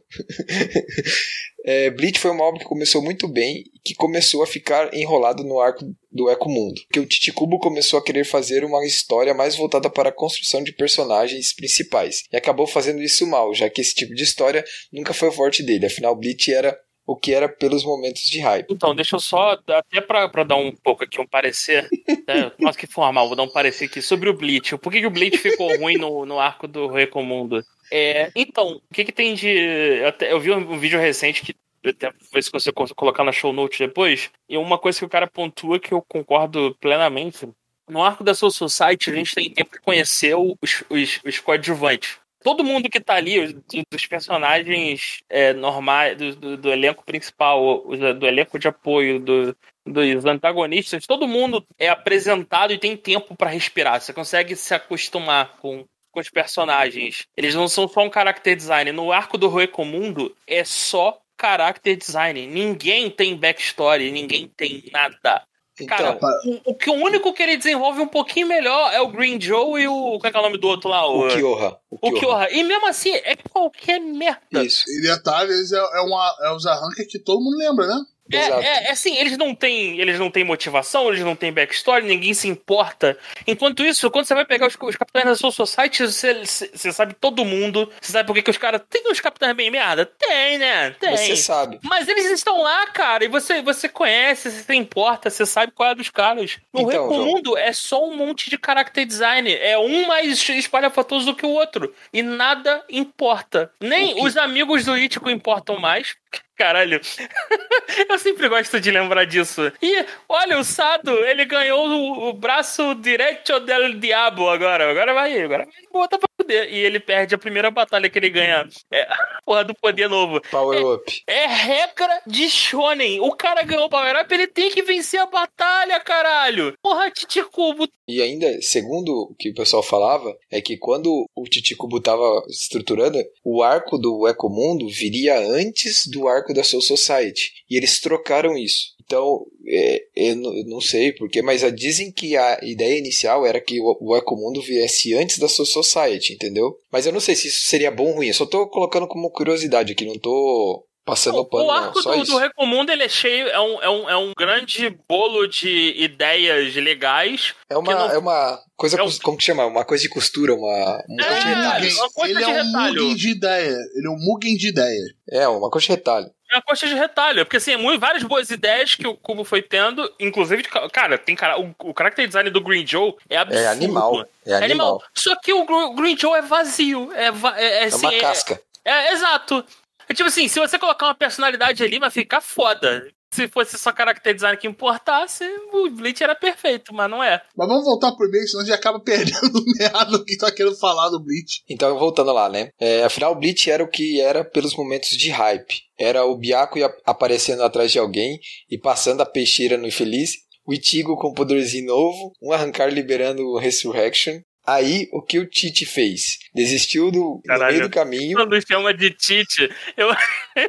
É, Bleach foi uma obra que começou muito bem e que começou a ficar enrolado no arco do Eco Mundo. Que o Titicubo começou a querer fazer uma história mais voltada para a construção de personagens principais. E acabou fazendo isso mal, já que esse tipo de história nunca foi o forte dele. Afinal, Bleach era o que era pelos momentos de hype. Então, deixa eu só, até pra, pra dar um pouco aqui um parecer, né? nossa que formal, vou dar um parecer aqui sobre o Bleach. Por que, que o Bleach ficou ruim no, no arco do Recomundo? É, então, o que que tem de... Eu, até- eu vi um, vídeo recente que até vou ver se você colocar na show notes depois, e uma coisa que o cara pontua que eu concordo plenamente, no arco da Soul Society a gente tem tempo de conhecer os, os, os coadjuvantes. Todo mundo que tá ali, os- dos personagens é, normais, do, do- do elenco principal, do elenco de apoio, do, dos antagonistas, todo mundo é apresentado e tem tempo pra respirar. Você consegue se acostumar com, com os personagens. Eles não são só um character design. No arco do Recomundo é só character design. Ninguém tem backstory, ninguém tem nada. Cara, Então, o, o que o único que ele desenvolve um pouquinho melhor é o Green Joe e o. Qual é, que é o nome do outro lá? o Kyoha. O Kyoha. E mesmo assim, é qualquer merda. Isso. E detalhes é, é, uma, é os arranques que todo mundo lembra, né? É, é, é assim, eles não têm, eles não têm motivação, eles não têm backstory, ninguém se importa. Enquanto isso, quando você vai pegar os, os capitães da Soul Society, você, você sabe todo mundo, você sabe por que, os caras tem uns capitães bem merda? Tem, né? Tem. Você sabe. Mas eles estão lá, cara, e você, você conhece, você se importa, você sabe qual é dos caras. No Então, Recomundo é só um monte de character design. É um mais espalhafatoso do que o outro. E nada importa. Nem os amigos do Ítico importam mais. Caralho. Eu sempre gosto de lembrar disso. E olha, o Sado, ele ganhou o, o braço direito del diabo agora. Agora vai, agora vai botar pra poder. E ele perde a primeira batalha que ele ganha. É porra do poder novo. Power Up. É regra de Shonen. O cara ganhou o Power Up, ele tem que vencer a batalha, caralho. Porra, Titicubo. E ainda, segundo o que o pessoal falava, é que quando o Titicubo tava estruturando, o arco do Ecomundo viria antes do arco da Soul Society. E eles trocaram isso. Então, é, eu, não, eu não sei porquê, mas dizem que a ideia inicial era que o, o Ecomundo viesse antes da Soul Society, entendeu? Mas eu não sei se isso seria bom ou ruim. Eu só tô colocando como curiosidade aqui, não tô passando O, pano, o não. arco Só do, isso. do Recomundo, ele é cheio, é um, é, um, é um grande bolo de ideias legais. É uma, não- é uma coisa, É um- como que chama? Uma coisa de costura, uma, uma É, coisa de retalho. Uma coisa Ele de é um retalho. Mugen de ideia. Ele é um Mugen de ideia. É, uma coisa de retalho. É uma coxa de retalho. Porque, assim, muito, várias boas ideias que o Cubo foi tendo, inclusive, cara, tem cara, o, o character design do Green Joe é absurdo. É animal. É É animal. Só que o Gr- Green Joe é vazio. É, é, é, É assim, uma é- casca. É, exato. É tipo assim, se você colocar uma personalidade ali, vai ficar foda. Se fosse só character design que importasse, o Bleach era perfeito, mas não é. Mas vamos voltar pro Bleach, senão a gente acaba perdendo o meado que tá querendo falar do Bleach. Então, voltando lá, né? É, afinal, o Bleach era o que era pelos momentos de hype. Era o ia- aparecendo atrás de alguém e passando a peixeira no infeliz. O Ichigo com poderzinho novo. Um arrancar liberando o Resurrection. Aí, o que o Tite fez? Desistiu do, no Caralho. meio do caminho. Quando chama de Tite, eu,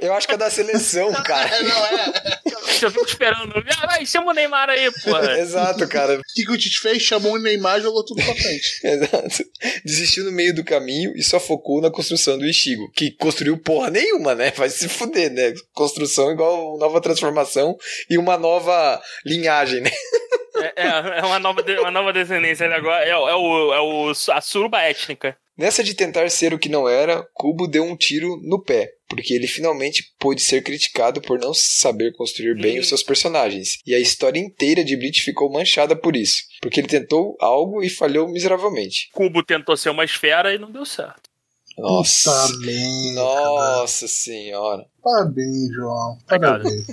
Eu acho que é da seleção, cara. É, não é? eu fico esperando. Ah, vai, chama o Neymar aí, porra. Exato, cara. O que, que o Tite fez? Chamou o Neymar e jogou tudo pra frente. Exato. Desistiu no meio do caminho e só focou na construção do Ishigo, que construiu porra nenhuma, né? Vai se fuder, né? Construção igual nova transformação e uma nova linhagem, né? É, é uma, nova, de- uma nova descendência ele agora. É, o- é, o, é o, a suruba étnica. Nessa de tentar ser o que não era, Kubo deu um tiro no pé, porque ele finalmente pôde ser criticado por não saber construir bem Hum. os seus personagens. E a história inteira de Bleach ficou manchada por isso, porque ele tentou algo e falhou miseravelmente. Cubo tentou ser uma esfera e não deu certo. Nossa. Parabéns. Nossa senhora. Parabéns, João. Parabéns.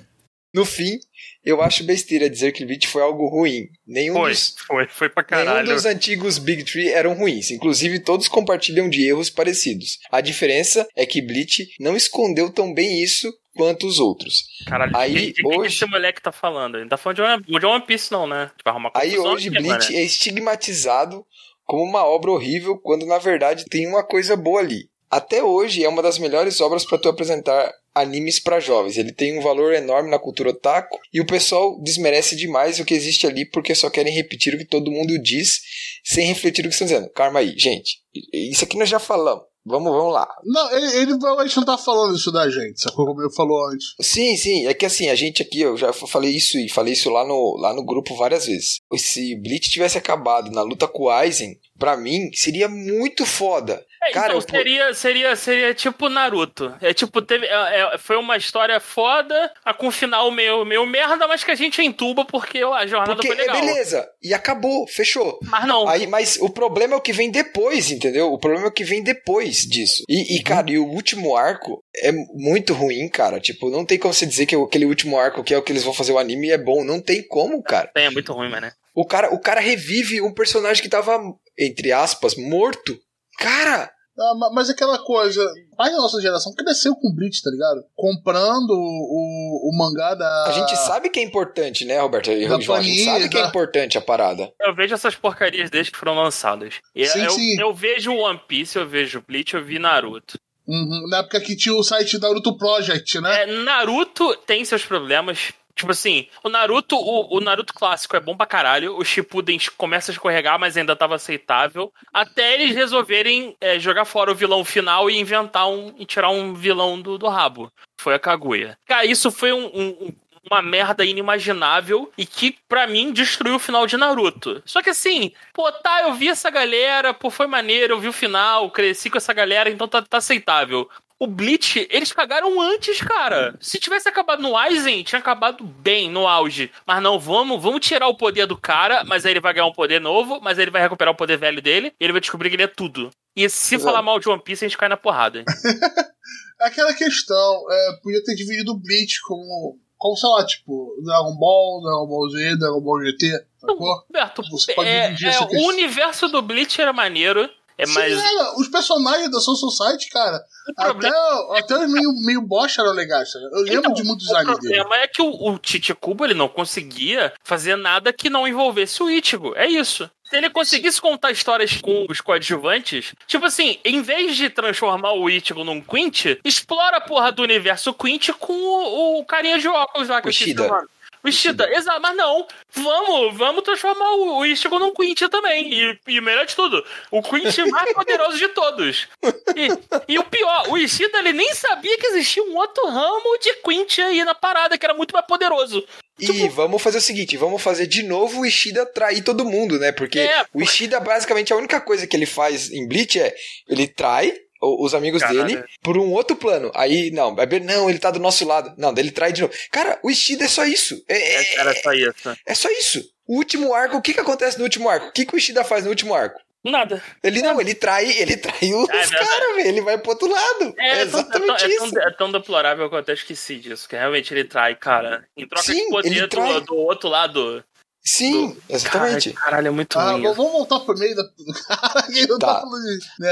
No fim, eu acho besteira dizer que Bleach foi algo ruim. Nenhum Foi, dos foi, foi pra Nenhum caralho. dos antigos Big Three eram ruins, inclusive todos compartilham de erros parecidos. A diferença é que Bleach não escondeu tão bem isso quanto os outros. Caralho, Aí, de, hoje- esse moleque tá falando? Ele tá falando de One, de One Piece, não, né? Tipo, arrumar Aí hoje aqui, Bleach é estigmatizado como uma obra horrível, quando na verdade tem uma coisa boa ali. Até hoje é uma das melhores obras para tu apresentar animes para jovens. Ele tem um valor enorme na cultura otaku e o pessoal desmerece demais o que existe ali porque só querem repetir o que todo mundo diz sem refletir o que estão dizendo. Calma aí, gente. Isso aqui nós já falamos. Vamos, vamos lá. Não, ele, ele provavelmente não tá falando isso da gente, sacou como ele falou antes. Sim, sim, é que assim, a gente aqui, eu já falei isso e falei isso lá no, lá no grupo várias vezes. Se Bleach tivesse acabado na luta com o Aizen, pra mim, seria muito foda. É, Cara, então eu- seria, seria, seria tipo Naruto. É tipo, teve, é- é- foi uma história foda, com um final meio, meio merda, mas que a gente entuba porque a jornada Porque foi é legal. beleza, e acabou, fechou. Mas não. Aí, mas o problema é o que vem depois, entendeu? O problema é o que vem depois disso. E, e, cara, e o último arco é muito ruim, cara. Tipo, não tem como você dizer que aquele último arco, que é o que eles vão fazer o anime, é bom. Não tem como, cara. É muito ruim, mas né? O cara, o cara revive um personagem que tava, entre aspas, morto. Cara, Ah, ma- mas aquela coisa, pai da nossa geração cresceu com Bleach, tá ligado? Comprando o, o mangá da. a gente sabe que é importante, né, Roberto? E Da João, a gente sabe que é importante a parada. Eu vejo essas porcarias desde que foram lançadas. E Sim, eu, sim. eu vejo One Piece, eu vejo Bleach, eu vi Naruto. Uhum, na época que tinha o site Naruto Project, né? É, Naruto tem seus problemas. Tipo assim, o Naruto, o, o Naruto clássico é bom pra caralho. O Shippuden começa a escorregar, mas ainda tava aceitável. Até eles resolverem é, jogar fora o vilão final e inventar um. e tirar um vilão do, do rabo. Foi a Kaguya. Cara, isso foi um- um- uma merda inimaginável e que, pra mim, destruiu o final de Naruto. Só que assim, pô, tá, eu vi essa galera, pô, foi maneiro, eu vi o final, cresci com essa galera, então tá, tá aceitável. O Bleach, eles cagaram antes, cara. Se tivesse acabado no Aizen, tinha acabado bem, no auge. Mas não, vamos, vamos tirar o poder do cara, mas aí ele vai ganhar um poder novo, mas aí ele vai recuperar o poder velho dele, e ele vai descobrir que ele é tudo. E se Exato. falar mal de One Piece, a gente cai na porrada. Aquela questão, é, podia ter dividido o Bleach como, como, sei lá, tipo, Dragon Ball, Dragon Ball Z, Dragon Ball GT, sacou? Roberto, Você pode é, dividir é, o universo do Bleach era maneiro, é Sim, mas era. Os personagens da Soul Society, cara, o problema até, até os meio, meio bosta eram legais? Eu lembro Então, de muitos O animes dele. problema é que o, o Tite Kubo ele não conseguia fazer nada que não envolvesse o Ichigo. É isso. Se ele conseguisse contar histórias com os coadjuvantes, tipo assim, em vez de transformar o Ichigo num Quint, explora a porra do universo Quint com o, o carinha de óculos lá que O eu esqueci o nome. O Ishida, exato, mas não, vamos, vamos transformar o, Ichigo num Quint também. E, e o melhor de tudo, o Quint mais poderoso de todos. E, e o pior, o Ishida ele nem sabia que existia um outro ramo de Quint aí na parada, que era muito mais poderoso. E vamos fazer o seguinte, vamos fazer de novo o Ishida trair todo mundo, né? Porque É, o Ishida, basicamente, a única coisa que ele faz em Bleach é ele trai os amigos Caralho. dele por um outro plano. Aí, não, é bem- não, ele tá do nosso lado. Não, ele trai de novo. Cara, o Ishida é só isso. É, é- Era só isso. é só isso. O último arco, o que que acontece no último arco? O que que o Ishida faz no último arco? Nada. Ele não, ele trai, ele trai os É verdade. caras, velho. Ele vai pro outro lado. É, É, tão, é, tão, exatamente é, isso. tão, é tão deplorável que eu até esqueci disso. Que realmente ele trai, cara. Em troca Sim, de poder ele do, do outro lado. Sim, exatamente. Caralho, caralho, é muito Ah, ruim. vamos voltar pro meio da. Cara, que não tá Tá. falando disso. Né,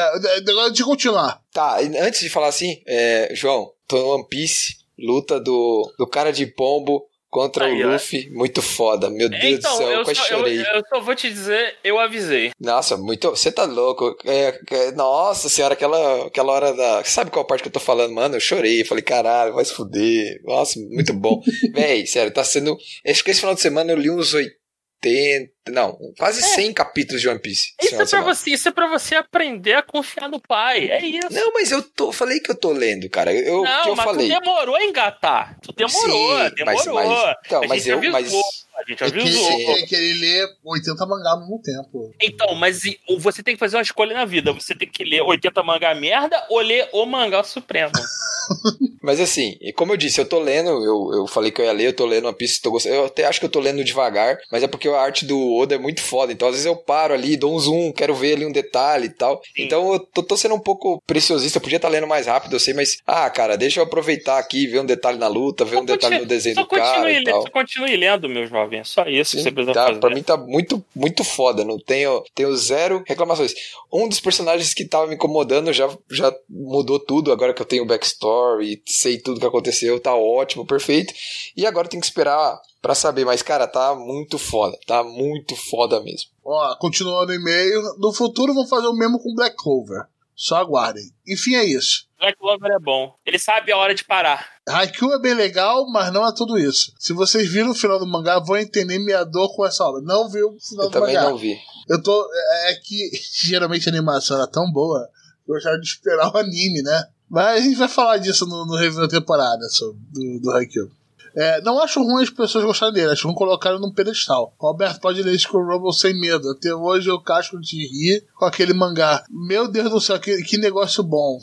Agora de continuar. Tá, antes de falar assim, é, João, tô no One Piece, luta do, do cara de pombo contra Aí, o ó. Luffy, muito foda, meu Deus Então, do céu, eu quase só, eu, chorei. eu só vou te dizer, eu avisei. Nossa, muito, você tá louco, é, é, nossa senhora, aquela, aquela hora da, sabe qual parte que eu tô falando, mano, eu chorei, eu falei, caralho, vai se fuder, nossa, muito bom. Véi, sério, tá sendo, acho que esse final de semana eu li uns 80, tem não, quase 100 capítulos de One Piece. Isso é, pra você, isso é pra você aprender a confiar no pai. É isso. Não, mas eu tô, falei que eu tô lendo, cara, eu, Não, que eu mas falei. tu demorou a engatar. Tu demorou, Sim, mas- demorou. mas- então, a mas gente eu- avisou, mas- a gente É que, avisou. é que ele lê 80 mangá ao mesmo tempo. Então, mas e- você tem que fazer uma escolha na vida. Você tem que ler 80 mangá merda ou ler o mangá supremo. Mas assim, e como eu disse, eu tô lendo, eu, eu falei que eu ia ler, eu tô lendo uma pista, tô gostando. Eu até acho que eu tô lendo devagar, mas é porque a arte do Oda é muito foda. Então, às vezes eu paro ali, dou um zoom, quero ver ali um detalhe e tal. Sim. Então, eu tô, tô sendo um pouco preciosista. Eu podia estar lendo mais rápido, eu sei, mas, ah, cara, deixa eu aproveitar aqui, ver um detalhe na luta, ver um detalhe no desenho só do cara continue, e tal. só continue lendo, meu jovem. É só isso que Sim, você precisa tá, fazer. pra mim tá muito, muito foda. Não tenho, tenho zero reclamações. Um dos personagens que tava me incomodando já, já mudou tudo. Agora que eu tenho backstory, sei tudo que aconteceu, tá ótimo, perfeito. E agora tem que esperar pra saber. Mas, cara, tá muito foda. Tá muito foda mesmo. Ó, continuando o e-mail. No futuro vão fazer o mesmo com Black Clover. Só aguardem. Enfim, é isso. Black Clover é bom. Ele sabe a hora de parar. Haikyuu é bem legal, mas não é tudo isso. Se vocês viram o final do mangá, vão entender minha dor com essa obra. Não viu o final Eu do também mangá. não vi. Eu tô. É é que geralmente a animação era tão boa que eu gostava de esperar o anime, né? Mas a gente vai falar disso no, no review da temporada sobre, do, do Haikyuu. É, não acho ruim as pessoas gostarem dele, acho ruim colocar ele num pedestal. O Alberto pode ler Skull Rumble sem medo. Até hoje eu casco de rir com aquele mangá. Meu Deus do céu, que, que negócio bom.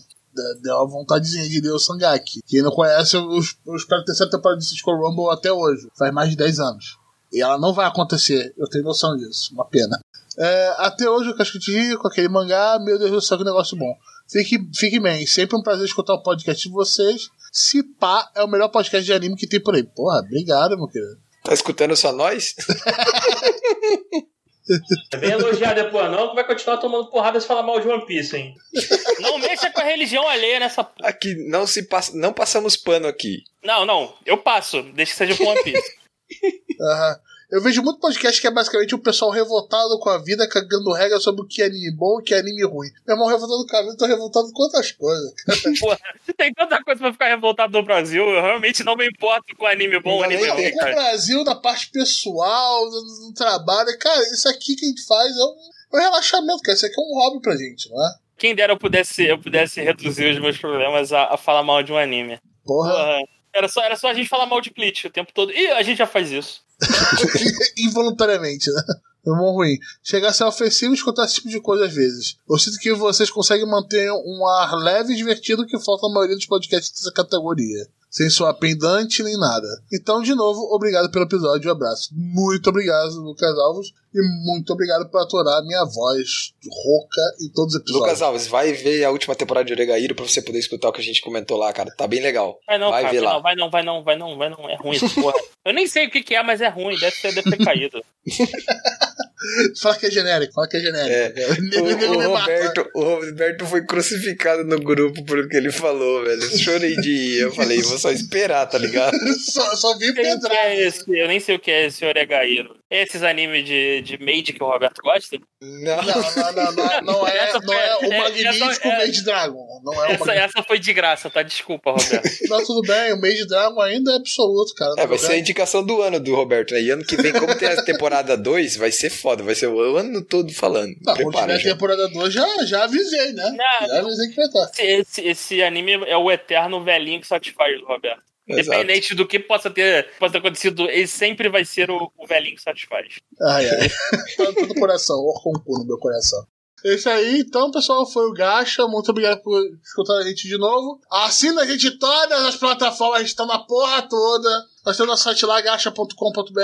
Deu uma vontadezinha de ler o Sangaki. Quem não conhece, eu, eu espero ter terceira temporada de Skull Rumble até hoje. Faz mais de 10 anos. E ela não vai acontecer, eu tenho noção disso. Uma pena. É, até hoje eu casco de rir com aquele mangá. Meu Deus do céu, que negócio bom. Fique, fique bem, sempre um prazer escutar o podcast de vocês. Se pá, é o melhor podcast de anime que tem por aí. Porra, obrigado, meu querido. Tá escutando só nós? Vem elogiar depois, não, que vai continuar tomando porrada se falar mal de One Piece, hein? Não mexa com a religião alheia nessa. Aqui não se passa, não passamos pano aqui. Não, não. Eu passo. Deixa que seja com One Piece. Aham. Eu vejo muito podcast que é basicamente o pessoal revoltado com a vida, cagando regra sobre o que é anime bom e o que é anime ruim. Meu irmão, revoltado com a vida, eu tô revoltado com outras coisas. Porra, tem tanta coisa pra ficar revoltado no Brasil. Eu realmente não me importo com anime bom ou anime ruim, tem. Com o cara. Brasil, na parte pessoal, no, no trabalho. Cara, isso aqui que a gente faz é um, é um relaxamento, cara. Isso aqui é um hobby pra gente, não é? Quem dera eu pudesse, eu pudesse reduzir os meus problemas a, a falar mal de um anime. Porra. Porra, era só, era só a gente falar mal de Bleach o tempo todo. E a gente já faz isso. involuntariamente, né? É bom ruim. Chegar a ser ofensivo e escutar esse tipo de coisa às vezes. Eu sinto que vocês conseguem manter um ar leve e divertido que falta a maioria dos podcasts dessa categoria. Sem soar pendante nem nada. Então, de novo, obrigado pelo episódio e um abraço. Muito obrigado, Lucas Alves. E muito obrigado por aturar a minha voz rouca em todos os episódios. Lucas Alves, vai ver a última temporada de Oregaíro pra você poder escutar o que a gente comentou lá, cara. Tá bem legal. Vai não, Vai cara, ver vai lá. não, vai não, vai não, vai não, vai não. É ruim essa porra. Eu nem sei o que, que é, mas é ruim. Deve ter, deve ter caído. Fala que é genérico, fala que é genérico. É. O, o. Roberto, o Roberto foi crucificado no grupo por o que ele falou, velho. Eu chorei de ir. Eu falei, vou só esperar, tá ligado? Só, só vi Eu nem sei o que pedrar. é esse, eu nem sei o que é esse Oregaíro. Esses animes de, de Maid que o Roberto gosta? Não. Não, não, não, não, não é, Essa não é o é- magnífico essa é- Made Dragon. Não é Essa, essa foi de graça, tá? Desculpa, Roberto. Não, tudo bem, o Made Dragon ainda é absoluto, cara. É, vai ser a indicação do ano do Roberto, né? E ano que vem, como tem a temporada 2, vai ser foda. Vai ser o ano todo falando. Não, quando Prepara tiver já. temporada 2, já, já avisei, né? Não, já avisei que vai estar. Esse, esse, esse anime é o eterno velhinho que satisfaz o Roberto. Independente do que possa ter, possa ter acontecido, ele sempre vai ser o, o velhinho que satisfaz. Ai, ai. tá todo o coração, ó, com o cu no meu coração. É isso aí, então, pessoal, foi o Gacha. Muito obrigado por escutar a gente de novo. Assina a gente todas as plataformas, a gente tá na porra toda. Nós temos nosso site lá, gacha.com.br.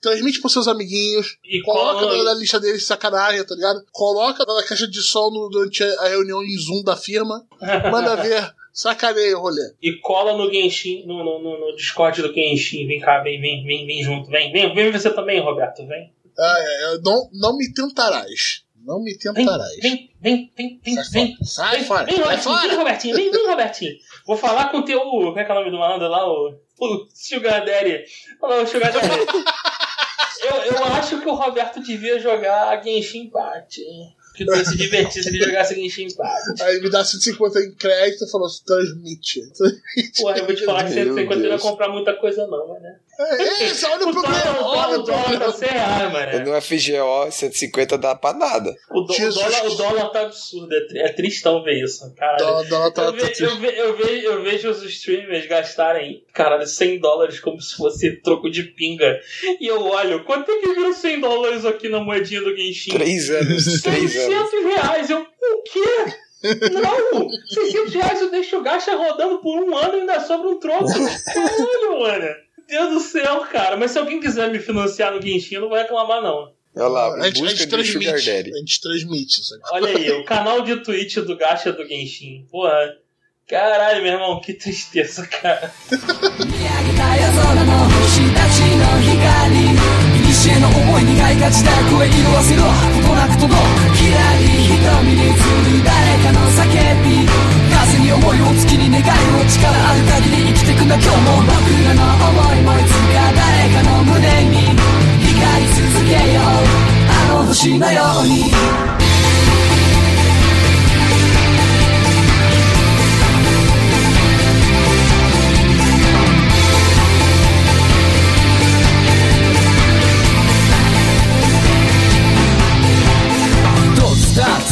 Transmite pros seus amiguinhos. E Coloca cola, na lista deles de sacanagem, tá ligado? Coloca na caixa de som durante a reunião em Zoom da firma. Manda ver. Sacaneia o rolê. e cola no Genshin, no, no, no- Discord do Genshin. Vem cá, vem, vem, vem, vem junto. Vem, vem, vem você também, Roberto. Vem. Ah, é, é, não, não me tentarás. Não me tentarás. vem, vem, vem, vem, Sai vem. fora. Sai Vem, fora. vem, Sai Robertinho, vem, fora. Robertinho, vem, vem, Robertinho. Vou falar com o teu. Como é que é o nome do malandro lá? O, o Sugar Daddy. Olha lá, o Sugar Daddy. eu, eu acho que o Roberto devia jogar Genshin Impact. hein? Que tu ia se divertir se ele jogasse Genshin Impact. Aí me dá 150 em crédito e falou: transmite. transmite. Porra, eu vou te falar que Meu 150 não ia comprar muita coisa, não, mas né? É, esse, olha o O dólar, problema. o dólar, Olha o dólar tá. 100 reais, mano. No FGO, 150 dá pra nada. O, dó- o dólar, o dólar tá absurdo, é, é tristão ver isso, caralho. Dólar, dólar tá- Eu, ve- eu, ve- eu, ve- eu vejo os streamers gastarem, caralho, 100 dólares como se fosse troco de pinga. E eu olho, quanto é que virou 100 dólares aqui na moedinha do Genshin? Três anos, três anos. 600 reais. Eu, o quê? Não! 600 reais eu deixo o gacha rodando por um ano e ainda sobra um troco. Caralho, mano. Deus do céu, cara. Mas se alguém quiser me financiar no Genshin, eu não vou reclamar, não. Olha lá, a, gente, a gente transmite. Daddy. A gente transmite. sabe? Olha aí, o canal de Twitch do gacha do Genshin. Porra. Caralho, meu irmão, que tristeza, cara. 風に思いを月に願いを力ある限り生きてくんだ今日も僕らの思いもいつか誰かの胸に光り続けようあの星のように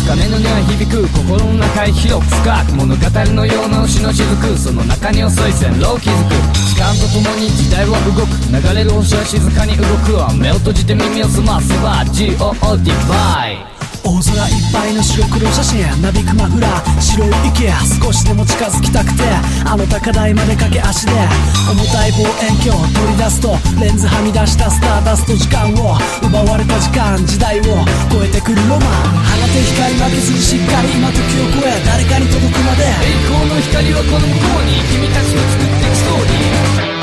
したつかめのには響く心の中へ広く深く物語のような星の雫。その中に遅い線路を築く。時間とともに時代は動く。流れる星は静かに動く。わ目を閉じて耳を澄ませば GOO ディバイ大空いっぱいの白黒写真なびくマフラー白い池少しでも近づきたくてあの高台まで駆け足で重たい望遠鏡を取り出すとレンズはみ出したスターダスト時間を奪われた時間時代を超えてくるロマン。放て光負けずにしっかり今時を超え誰かに届くまで。栄光の光はこの向こうに君たちと作っていくストーリー。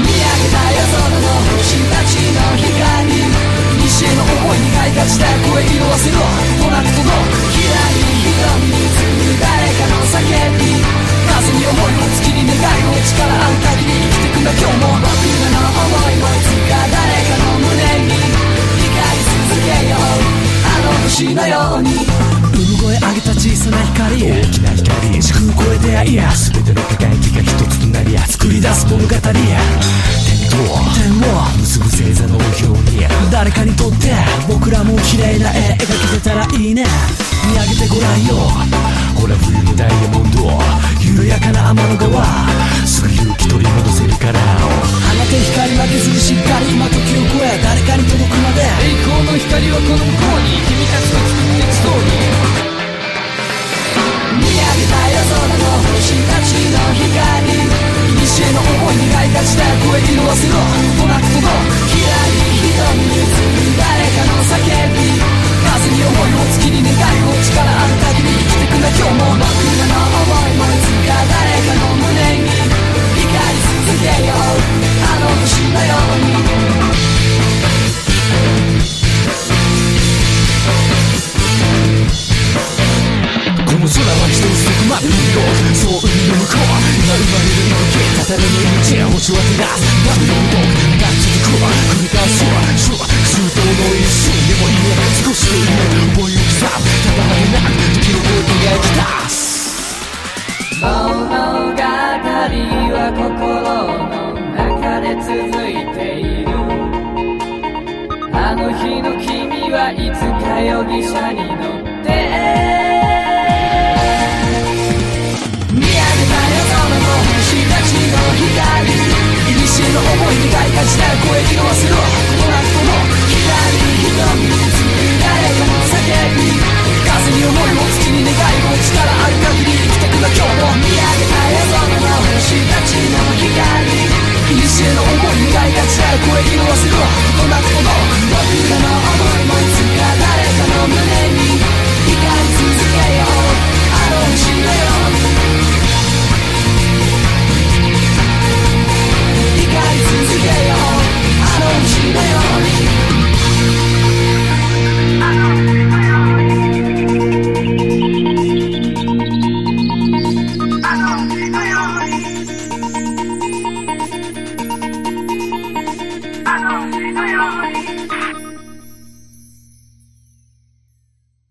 見上げた夜空の星たちの光西への思いにがいがちだ声色あせろとなく届くひらり瞳に映る誰かの叫び風に思いを月に願いを力ある限り生きてくんだ今日も僕らの思いもいつか誰かの胸に光り続けようあの星のように産声上げた小さな光大きな光時空を超えていや。全ての輝きが一つとなり作り出す物語点と点を結ぶ星座のように誰かにとって僕らも綺麗な絵描けてたらいいね。見上げてごらんよ。ほら冬のダイヤモンド緩やかな天の川すぐ勇気取り戻せるから。放て光負けずにしっかり今時を超え誰かに届くまで。栄光の光はこの向こうに君たちと作っていくストーリー。見上げた夜空の星たちの光。西への思いにがいたちだ声色あせろとなく届くひらり瞳に映る誰かの叫び。風に思いを月に願いを力ある限り生きてくんだ今日も僕らの思いもいつか誰かの胸に光り続けよう。あの星のように。空は一つそこまで見ろそう海の向こう今生まれる息たたらの命や星は照らすバブルの動くが続く繰り返すシュワ周到の一瞬でもいいね少しでいいね思いを刻むただ果てなく時の声描き出す物語は心の中で続いているあの日の君はいつか容疑者に乗って左いにしえの思いに大化した声に合わせろもなくとも左瞳誰かの叫び風に思いも月に願いも力ある限り生きてくの今日も見上げた夜空の星たちの光いにしえの思いに大化した声に合わせろもなくとも僕らの思いもいつか誰かの胸に光り続けようあのうのよう day on, I don't cheat on